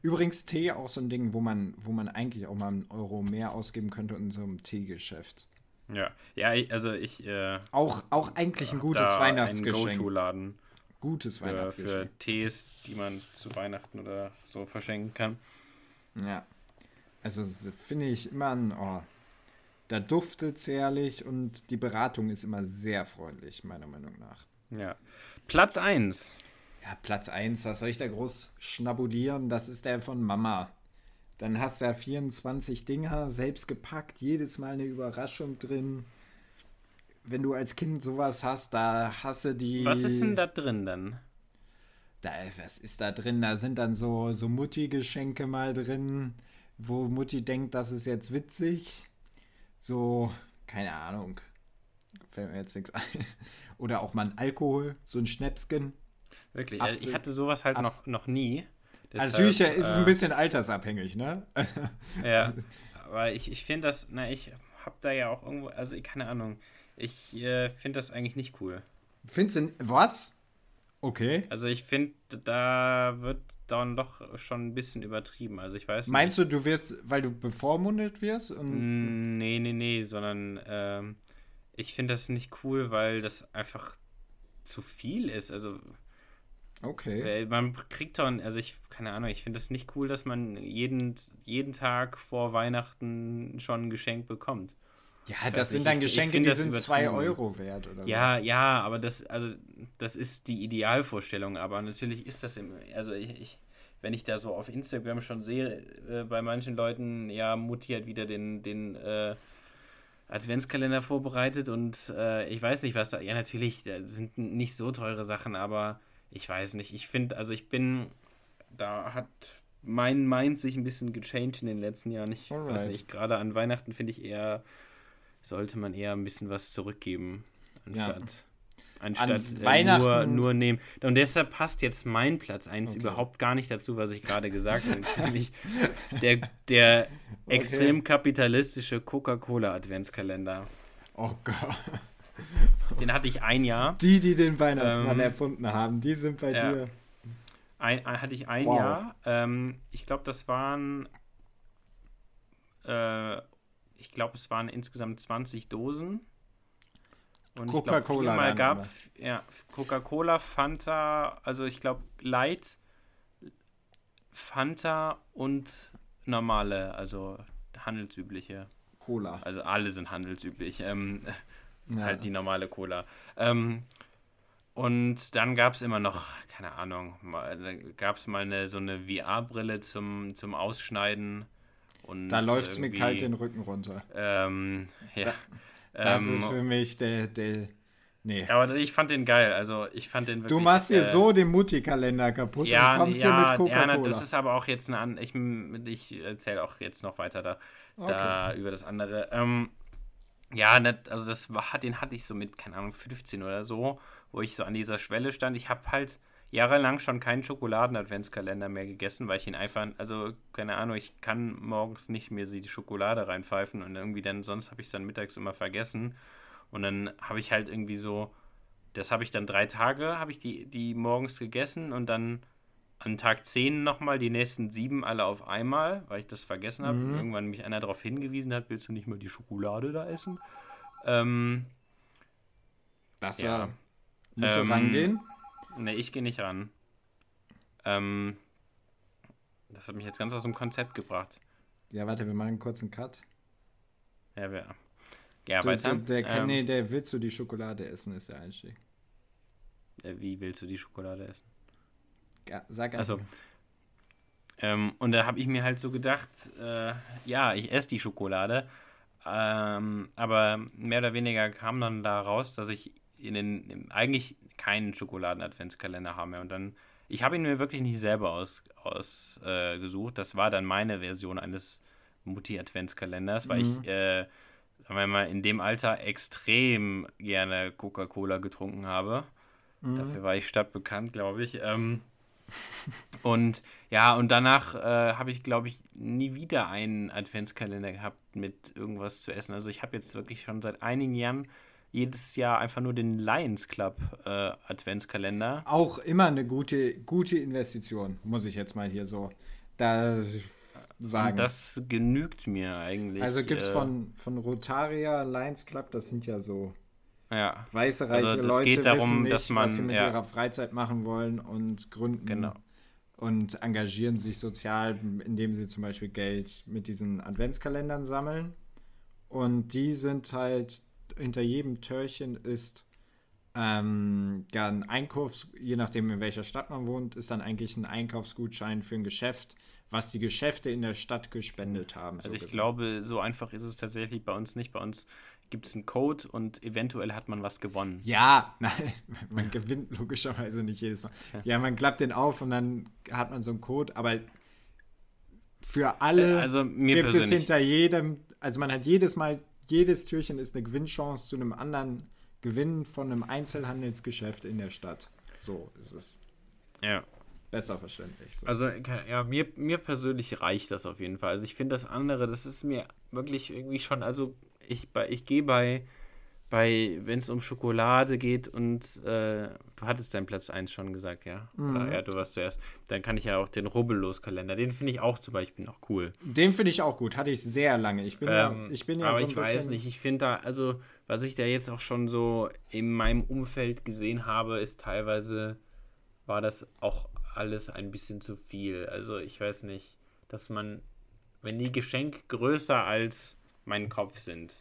Übrigens Tee auch so ein Ding, wo man, wo man eigentlich auch mal einen Euro mehr ausgeben könnte in so einem Teegeschäft. Ja, ja, also ich. Äh, Auch, auch eigentlich ein gutes da Weihnachtsgeschenk. Ein Go-To-Laden Gutes für, Weihnachtsgeschenk. für Tees, die man zu Weihnachten oder so verschenken kann. Ja. Also finde ich immer ein, oh, da duftet es herrlich und die Beratung ist immer sehr freundlich, meiner Meinung nach. Ja. Platz 1. Ja, Platz 1, was soll ich da groß schnabulieren? Das ist der von Mama. Dann hast du ja 24 Dinger selbst gepackt, jedes Mal eine Überraschung drin. Wenn du als Kind sowas hast, da hast du die. Was ist denn da drin dann? Da, was ist da drin? Da sind dann so, so Mutti-Geschenke mal drin, wo Mutti denkt, das ist jetzt witzig. So, keine Ahnung. Fällt mir jetzt nichts ein. Oder auch mal ein Alkohol, so ein Schnäpsken. Wirklich, Abs- ich hatte sowas halt Abs- noch, noch nie. Deshalb, Sücher ist es äh, ein bisschen altersabhängig, ne? Ja, aber ich, ich finde das, na, ich hab da ja auch irgendwo, also keine Ahnung, ich äh, finde das eigentlich nicht cool. Findest du, was? Okay. Also ich finde, da wird dann doch schon ein bisschen übertrieben. Also ich weiß Meinst du, du wirst, weil du bevormundet wirst? Und, Nee, nee, nee, sondern ähm, ich finde das nicht cool, weil das einfach zu viel ist. Also okay. weil man kriegt doch, also ich, keine Ahnung, ich finde das nicht cool, dass man jeden, jeden Tag vor Weihnachten schon ein Geschenk bekommt. Ja, weiß das sind nicht, dann Geschenke, die das sind 2 übertrieben. Euro wert oder Ja, ja, aber das, also, das ist die Idealvorstellung, aber natürlich ist das im, also ich, ich wenn ich da so auf Instagram schon sehe, äh, bei manchen Leuten, ja, Mutti hat wieder den, den äh, Adventskalender vorbereitet und äh, ich weiß nicht, was da, ja, natürlich, da sind nicht so teure Sachen, aber ich weiß nicht, ich finde, also ich bin, da hat mein Mind sich ein bisschen gechanged in den letzten Jahren. Ich weiß Alright. nicht, gerade an Weihnachten finde ich eher, sollte man eher ein bisschen was zurückgeben, Ja. anstatt, anstatt äh, nur, Weihnachten- nur nehmen. Und deshalb passt jetzt mein Platz 1 Okay. überhaupt gar nicht dazu, was ich gerade gesagt habe. Nämlich der, der extrem kapitalistische Coca-Cola-Adventskalender. Oh Gott. Den hatte ich ein Jahr. Die, die den Weihnachtsmann Ähm, erfunden haben, die sind bei ja. dir. Ein, ein, hatte ich ein Wow. Jahr. Ähm, ich glaube, das waren. Äh, ich glaube, es waren insgesamt 20 Dosen. Und Coca-Cola dann gab ja, Coca-Cola, Fanta, also ich glaube Light, Fanta und normale, also handelsübliche. Cola. Also alle sind handelsüblich. Ähm, Ja. halt die normale Cola. Ähm, und dann gab es immer noch, keine Ahnung, gab es mal eine, so eine VR-Brille zum, zum Ausschneiden. Und da läuft es mir kalt den Rücken runter. Ähm, ja. Das ähm, ist für mich der, der. Nee. ja, aber ich fand den geil. Also ich fand den wirklich. du machst hier äh, so den Mutti-Kalender kaputt ja, und kommst ja, hier mit ja, Coca-Cola. na, das ist aber auch jetzt eine an. Ich, ich erzähle auch jetzt noch weiter da, da über das andere. Ähm, ja, net, also das war, den hatte ich so mit, keine Ahnung, 15 oder so, wo ich so an dieser Schwelle stand. Ich habe halt jahrelang schon keinen Schokoladen-Adventskalender mehr gegessen, weil ich ihn einfach, also keine Ahnung, ich kann morgens nicht mehr die Schokolade reinpfeifen und irgendwie dann, sonst habe ich es dann mittags immer vergessen. Und dann habe ich halt irgendwie so, das habe ich dann drei Tage, habe ich die, die morgens gegessen und dann an Tag 10 nochmal die nächsten sieben alle auf einmal, weil ich das vergessen habe. Mhm. Irgendwann mich einer darauf hingewiesen hat, willst du nicht mehr die Schokolade da essen? Ähm, das ja. du Ähm, rangehen? Ne, ich gehe nicht ran. Ähm, das hat mich jetzt ganz aus dem Konzept gebracht. Ja, warte, wir machen einen kurzen Cut. Ja, wer? Ja, der, weiter. der, ähm, nee, der willst du die Schokolade essen, ist der Einstieg. wie willst du die Schokolade essen? Ja, sag Also, einfach. Ähm, und da habe ich mir halt so gedacht, äh, ja, ich esse die Schokolade. Ähm, aber mehr oder weniger kam dann da raus, dass ich in den eigentlich keinen Schokoladen-Adventskalender habe mehr. Und dann, ich habe ihn mir wirklich nicht selber ausgesucht. Aus, äh, gesucht. das war dann meine Version eines Mutti-Adventskalenders, weil Mhm. ich, äh, sagen wir mal, in dem Alter extrem gerne Coca-Cola getrunken habe. Mhm. Dafür war ich stadtbekannt, glaube ich. Ähm, und ja, und danach äh, habe ich, glaube ich, nie wieder einen Adventskalender gehabt mit irgendwas zu essen. Also ich habe jetzt wirklich schon seit einigen Jahren jedes Jahr einfach nur den Lions Club äh, Adventskalender. Auch immer eine gute, gute Investition, muss ich jetzt mal hier so da sagen. Und das genügt mir eigentlich. also gibt es äh, von, von Rotaria, Lions Club, das sind ja so Ja, weiße, reiche Also, Leute, geht darum, wissen nicht, dass man- was sie mit ja. ihrer Freizeit machen wollen und gründen genau. und engagieren sich sozial, indem sie zum Beispiel Geld mit diesen Adventskalendern sammeln. Und die sind halt, hinter jedem Türchen ist ähm, ja, ein Einkaufs, je nachdem in welcher Stadt man wohnt, ist dann eigentlich ein Einkaufsgutschein für ein Geschäft, was die Geschäfte in der Stadt gespendet haben. Also so ich gesagt. glaube, so einfach ist es tatsächlich bei uns nicht. Bei uns gibt es einen Code und eventuell hat man was gewonnen. Ja, nein, man gewinnt logischerweise nicht jedes Mal. Ja, man klappt den auf und dann hat man so einen Code, aber für alle Also gibt es persönlich. hinter jedem, also man hat jedes Mal, jedes Türchen ist eine Gewinnchance zu einem anderen Gewinn von einem Einzelhandelsgeschäft in der Stadt. So ist es Ja. besser verständlich. So. Also, ja, mir, mir persönlich reicht das auf jeden Fall. Also, ich finde das andere, das ist mir wirklich irgendwie schon, also, ich, bei, ich gehe bei, bei wenn es um Schokolade geht und äh, du hattest deinen Platz 1 schon gesagt, ja? Oder, ja, du warst zuerst. Dann kann ich ja auch den Rubbellos-Kalender, den finde ich auch zum Beispiel noch cool. Den finde ich auch gut, hatte ich sehr lange. Ich bin ja, Ähm, ich bin ja aber so ein ich bisschen, weiß nicht, ich finde da, also, was ich da jetzt auch schon so in meinem Umfeld gesehen habe, ist teilweise, war das auch alles ein bisschen zu viel. Also, ich weiß nicht, dass man, wenn die Geschenke größer als mein Kopf sind,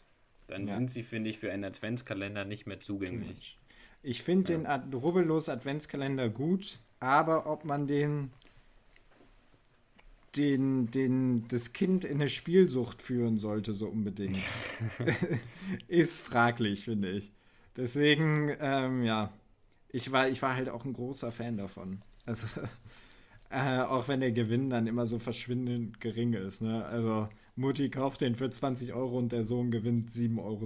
dann Ja. sind sie, finde ich, für einen Adventskalender nicht mehr zugänglich. Ich finde den Ad Rubbellos Adventskalender gut, aber ob man den, den, den, das Kind in eine Spielsucht führen sollte, so unbedingt, ist fraglich, finde ich. Deswegen, ähm, ja, ich war, ich war halt auch ein großer Fan davon. Also, äh, auch wenn der Gewinn dann immer so verschwindend gering ist. Ne? Also, Mutti kauft den für 20 Euro und der Sohn gewinnt 7,70 Euro.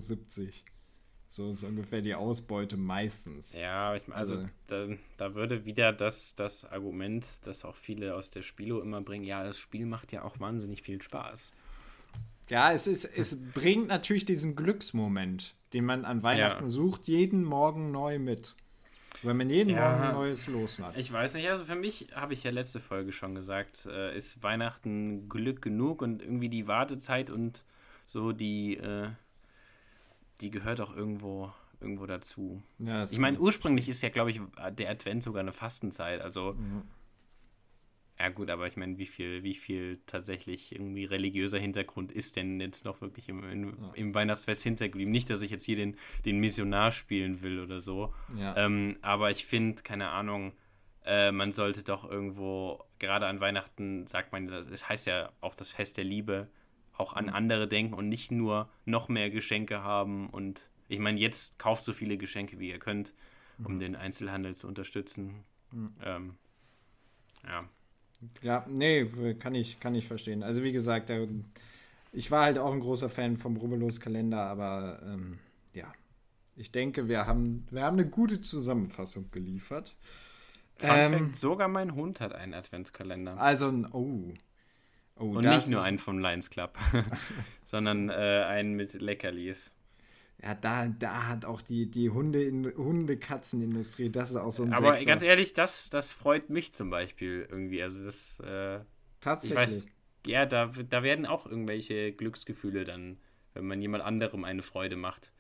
So ist ungefähr die Ausbeute meistens. Ja, ich also, Also- da, da würde wieder das, das Argument, das auch viele aus der Spielo immer bringen, ja, das Spiel macht ja auch wahnsinnig viel Spaß. Ja, es, ist, es bringt natürlich diesen Glücksmoment, den man an Weihnachten Ja. sucht, jeden Morgen neu mit. Wenn man jeden Ja. Morgen ein neues Los hat. Ich weiß nicht, also für mich, habe ich ja letzte Folge schon gesagt, äh, ist Weihnachten Glück genug und irgendwie die Wartezeit und so, die, äh, die gehört auch irgendwo, irgendwo dazu. Ja, Ich meine, ursprünglich ist ja, glaube ich, der Advent sogar eine Fastenzeit, also Mhm. Ja gut, aber ich meine, wie viel, wie viel tatsächlich irgendwie religiöser Hintergrund ist denn jetzt noch wirklich im, im, im Weihnachtsfest hintergeblieben? Nicht, dass ich jetzt hier den, den Missionar spielen will oder so, ja. ähm, aber ich finde, keine Ahnung, äh, man sollte doch irgendwo, gerade an Weihnachten, sagt man, es heißt ja auch das Fest der Liebe, auch an andere denken und nicht nur noch mehr Geschenke haben. Und ich meine, jetzt kauft so viele Geschenke, wie ihr könnt, um den Einzelhandel zu unterstützen. Ähm, ja. Ja, nee, kann ich, kann ich verstehen. Also wie gesagt, ich war halt auch ein großer Fan vom Rubbellos-Kalender, aber ähm, ja, ich denke, wir haben, wir haben eine gute Zusammenfassung geliefert. Ähm, Fact, sogar mein Hund hat einen Adventskalender. Also, ein- oh. oh und nicht nur einen vom Lions Club, sondern äh, einen mit Leckerlis. Ja, da, da hat auch die, die Hunde Hunde-Katzenindustrie, das ist auch so ein Aber Sektor. ganz ehrlich, das, das freut mich zum Beispiel irgendwie. Also das, äh, ich Tatsächlich. weiß, ja, da, da werden auch irgendwelche Glücksgefühle dann, wenn man jemand anderem eine Freude macht.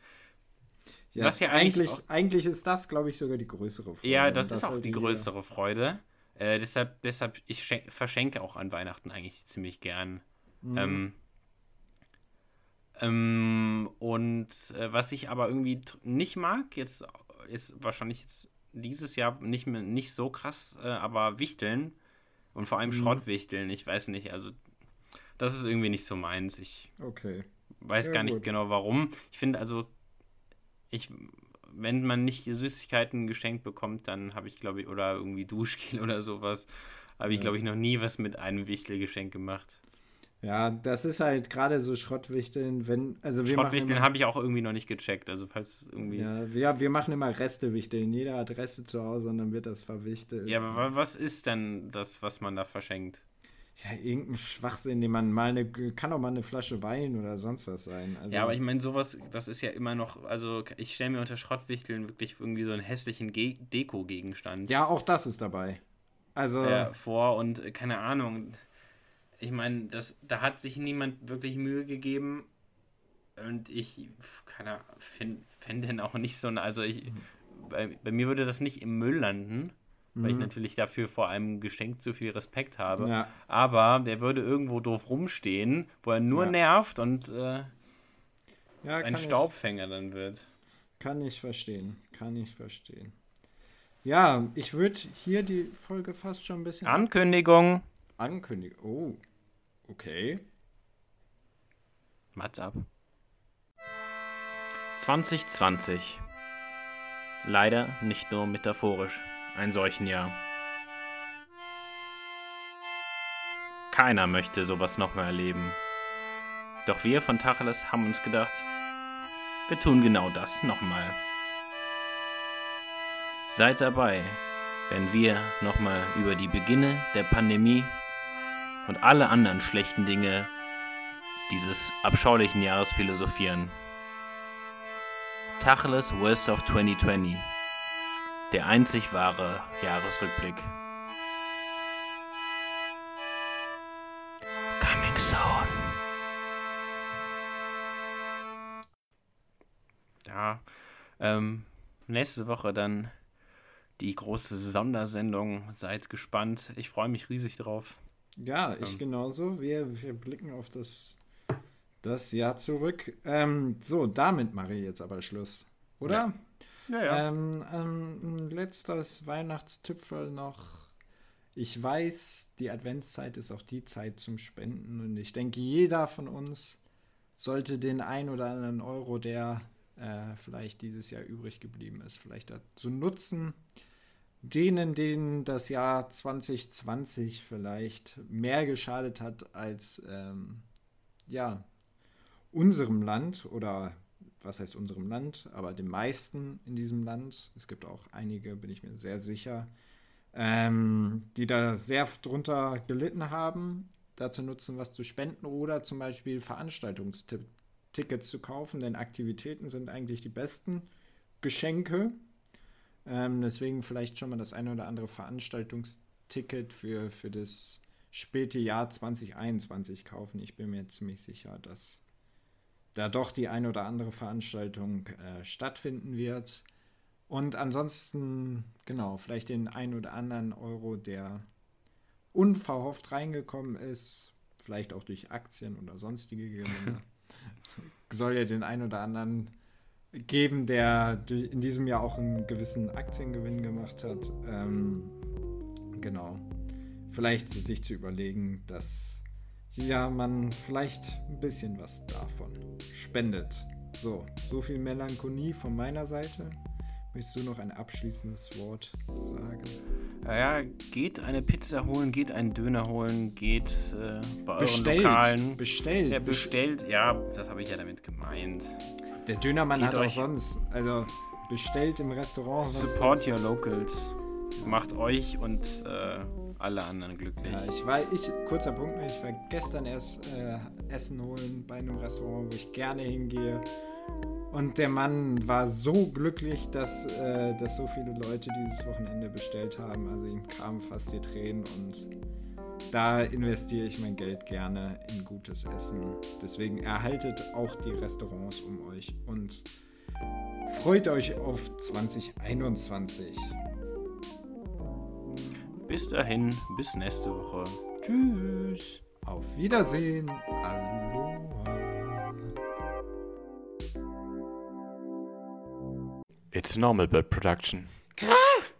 ja, was ja eigentlich eigentlich, eigentlich ist das, glaube ich, sogar die größere Freude. Ja, das Und ist auch die größere Freude. Äh, deshalb, deshalb, ich schen- verschenke auch an Weihnachten eigentlich ziemlich gern. Mhm. Ähm, ähm, und äh, was ich aber irgendwie nicht mag, jetzt ist wahrscheinlich jetzt dieses Jahr nicht mehr nicht so krass, äh, aber Wichteln und vor allem Mhm. Schrottwichteln, ich weiß nicht, also das ist irgendwie nicht so meins. Ich Okay. weiß Ja, gar nicht gut. genau warum. Ich finde also, ich, wenn man nicht Süßigkeiten geschenkt bekommt, dann habe ich glaube ich, oder irgendwie Duschgel oder sowas, habe ich Ja. glaube ich noch nie was mit einem Wichtelgeschenk gemacht. Ja, das ist halt gerade so Schrottwichteln, wenn, also wir Schrottwichteln habe ich auch irgendwie noch nicht gecheckt. Also falls irgendwie. Ja, ja, wir, wir machen immer Restewichteln. Jeder hat Reste zu Hause und dann wird das verwichtelt. aber wa- was ist denn das, was man da verschenkt? Ja, irgendein Schwachsinn, den man mal eine, kann auch mal eine Flasche Wein oder sonst was sein. Also, ja, aber ich meine, sowas, das ist ja immer noch, also ich stelle mir unter Schrottwichteln wirklich irgendwie so einen hässlichen Ge Deko-Gegenstand ja, auch das ist dabei. Also, äh, vor und äh, keine Ahnung. Ich meine, das, da hat sich niemand wirklich Mühe gegeben und ich keine Ahnung, fände den auch nicht so, also ich, bei, bei mir würde das nicht im Müll landen, weil ich natürlich dafür vor einem Geschenk zu viel Respekt habe. ja, Aber der würde irgendwo doof rumstehen, wo er nur Ja. nervt und äh, ja ein kann ich- Staubfänger dann wird. Kann ich verstehen. Kann ich verstehen. Ja, ich würde hier die Folge fast schon ein bisschen Ankündigung. ankündigen. Oh, okay. Mats ab. 2020. Leider nicht nur metaphorisch ein solchen Jahr. Keiner möchte sowas nochmal erleben. Doch wir von Tacheles haben uns gedacht, wir tun genau das nochmal. Seid dabei, wenn wir nochmal über die Beginne der Pandemie und alle anderen schlechten Dinge dieses abscheulichen Jahres philosophieren. Tacheles Worst of 2020. Der einzig wahre Jahresrückblick. Coming soon. Ja, ähm, nächste Woche dann die große Sondersendung. Seid gespannt. Ich freue mich riesig drauf. Ja, ich Ähm. genauso. Wir, wir blicken auf das, das Jahr zurück. Ähm, so, damit mache ich jetzt aber Schluss. Oder? Ja, Ähm, ähm, ein letztes Weihnachtstipfel noch. Ich weiß, die Adventszeit ist auch die Zeit zum Spenden und ich denke, jeder von uns sollte den ein oder anderen Euro, der äh, vielleicht dieses Jahr übrig geblieben ist, vielleicht dazu nutzen, denen, denen das Jahr 2020 vielleicht mehr geschadet hat als ähm, ja, unserem Land oder was heißt unserem Land, aber den meisten in diesem Land. Es gibt auch einige, bin ich mir sehr sicher, ähm, die da sehr drunter gelitten haben, dazu nutzen, was zu spenden oder zum Beispiel Veranstaltungstickets zu kaufen, denn Aktivitäten sind eigentlich die besten Geschenke. Ähm, deswegen vielleicht schon mal das eine oder andere Veranstaltungsticket für, für das späte Jahr 2021 kaufen. Ich bin mir ziemlich sicher, dass da doch die eine oder andere Veranstaltung äh, stattfinden wird. Und ansonsten, genau, vielleicht den ein oder anderen Euro, der unverhofft reingekommen ist, vielleicht auch durch Aktien oder sonstige Gewinne, soll ja den ein oder anderen geben, der in diesem Jahr auch einen gewissen Aktiengewinn gemacht hat. Ähm, genau. Vielleicht sich zu überlegen, dass ja man vielleicht ein bisschen was davon spendet. So, so viel Melancholie von meiner Seite. Möchtest du noch ein abschließendes Wort sagen? Ja, geht eine Pizza holen, geht einen Döner holen, geht äh, bei euren Bestellt. Lokalen. Bestellt. Ja, bestellt, ja, das habe ich ja damit gemeint. Der Dönermann hat auch sonst, also bestellt im Restaurant. was Support your locals. Macht euch und äh, alle anderen glücklich. Ja, ich war, ich, kurzer Punkt, noch, ich war gestern erst äh, Essen holen bei einem Restaurant, wo ich gerne hingehe. Und der Mann war so glücklich, dass, äh, dass so viele Leute dieses Wochenende bestellt haben. Also ihm kamen fast die Tränen und da investiere ich mein Geld gerne in gutes Essen. Deswegen erhaltet auch die Restaurants um euch und freut euch auf 2021. Bis dahin, bis nächste Woche. Tschüss. Auf Wiedersehen. Aloha. It's normal bird production.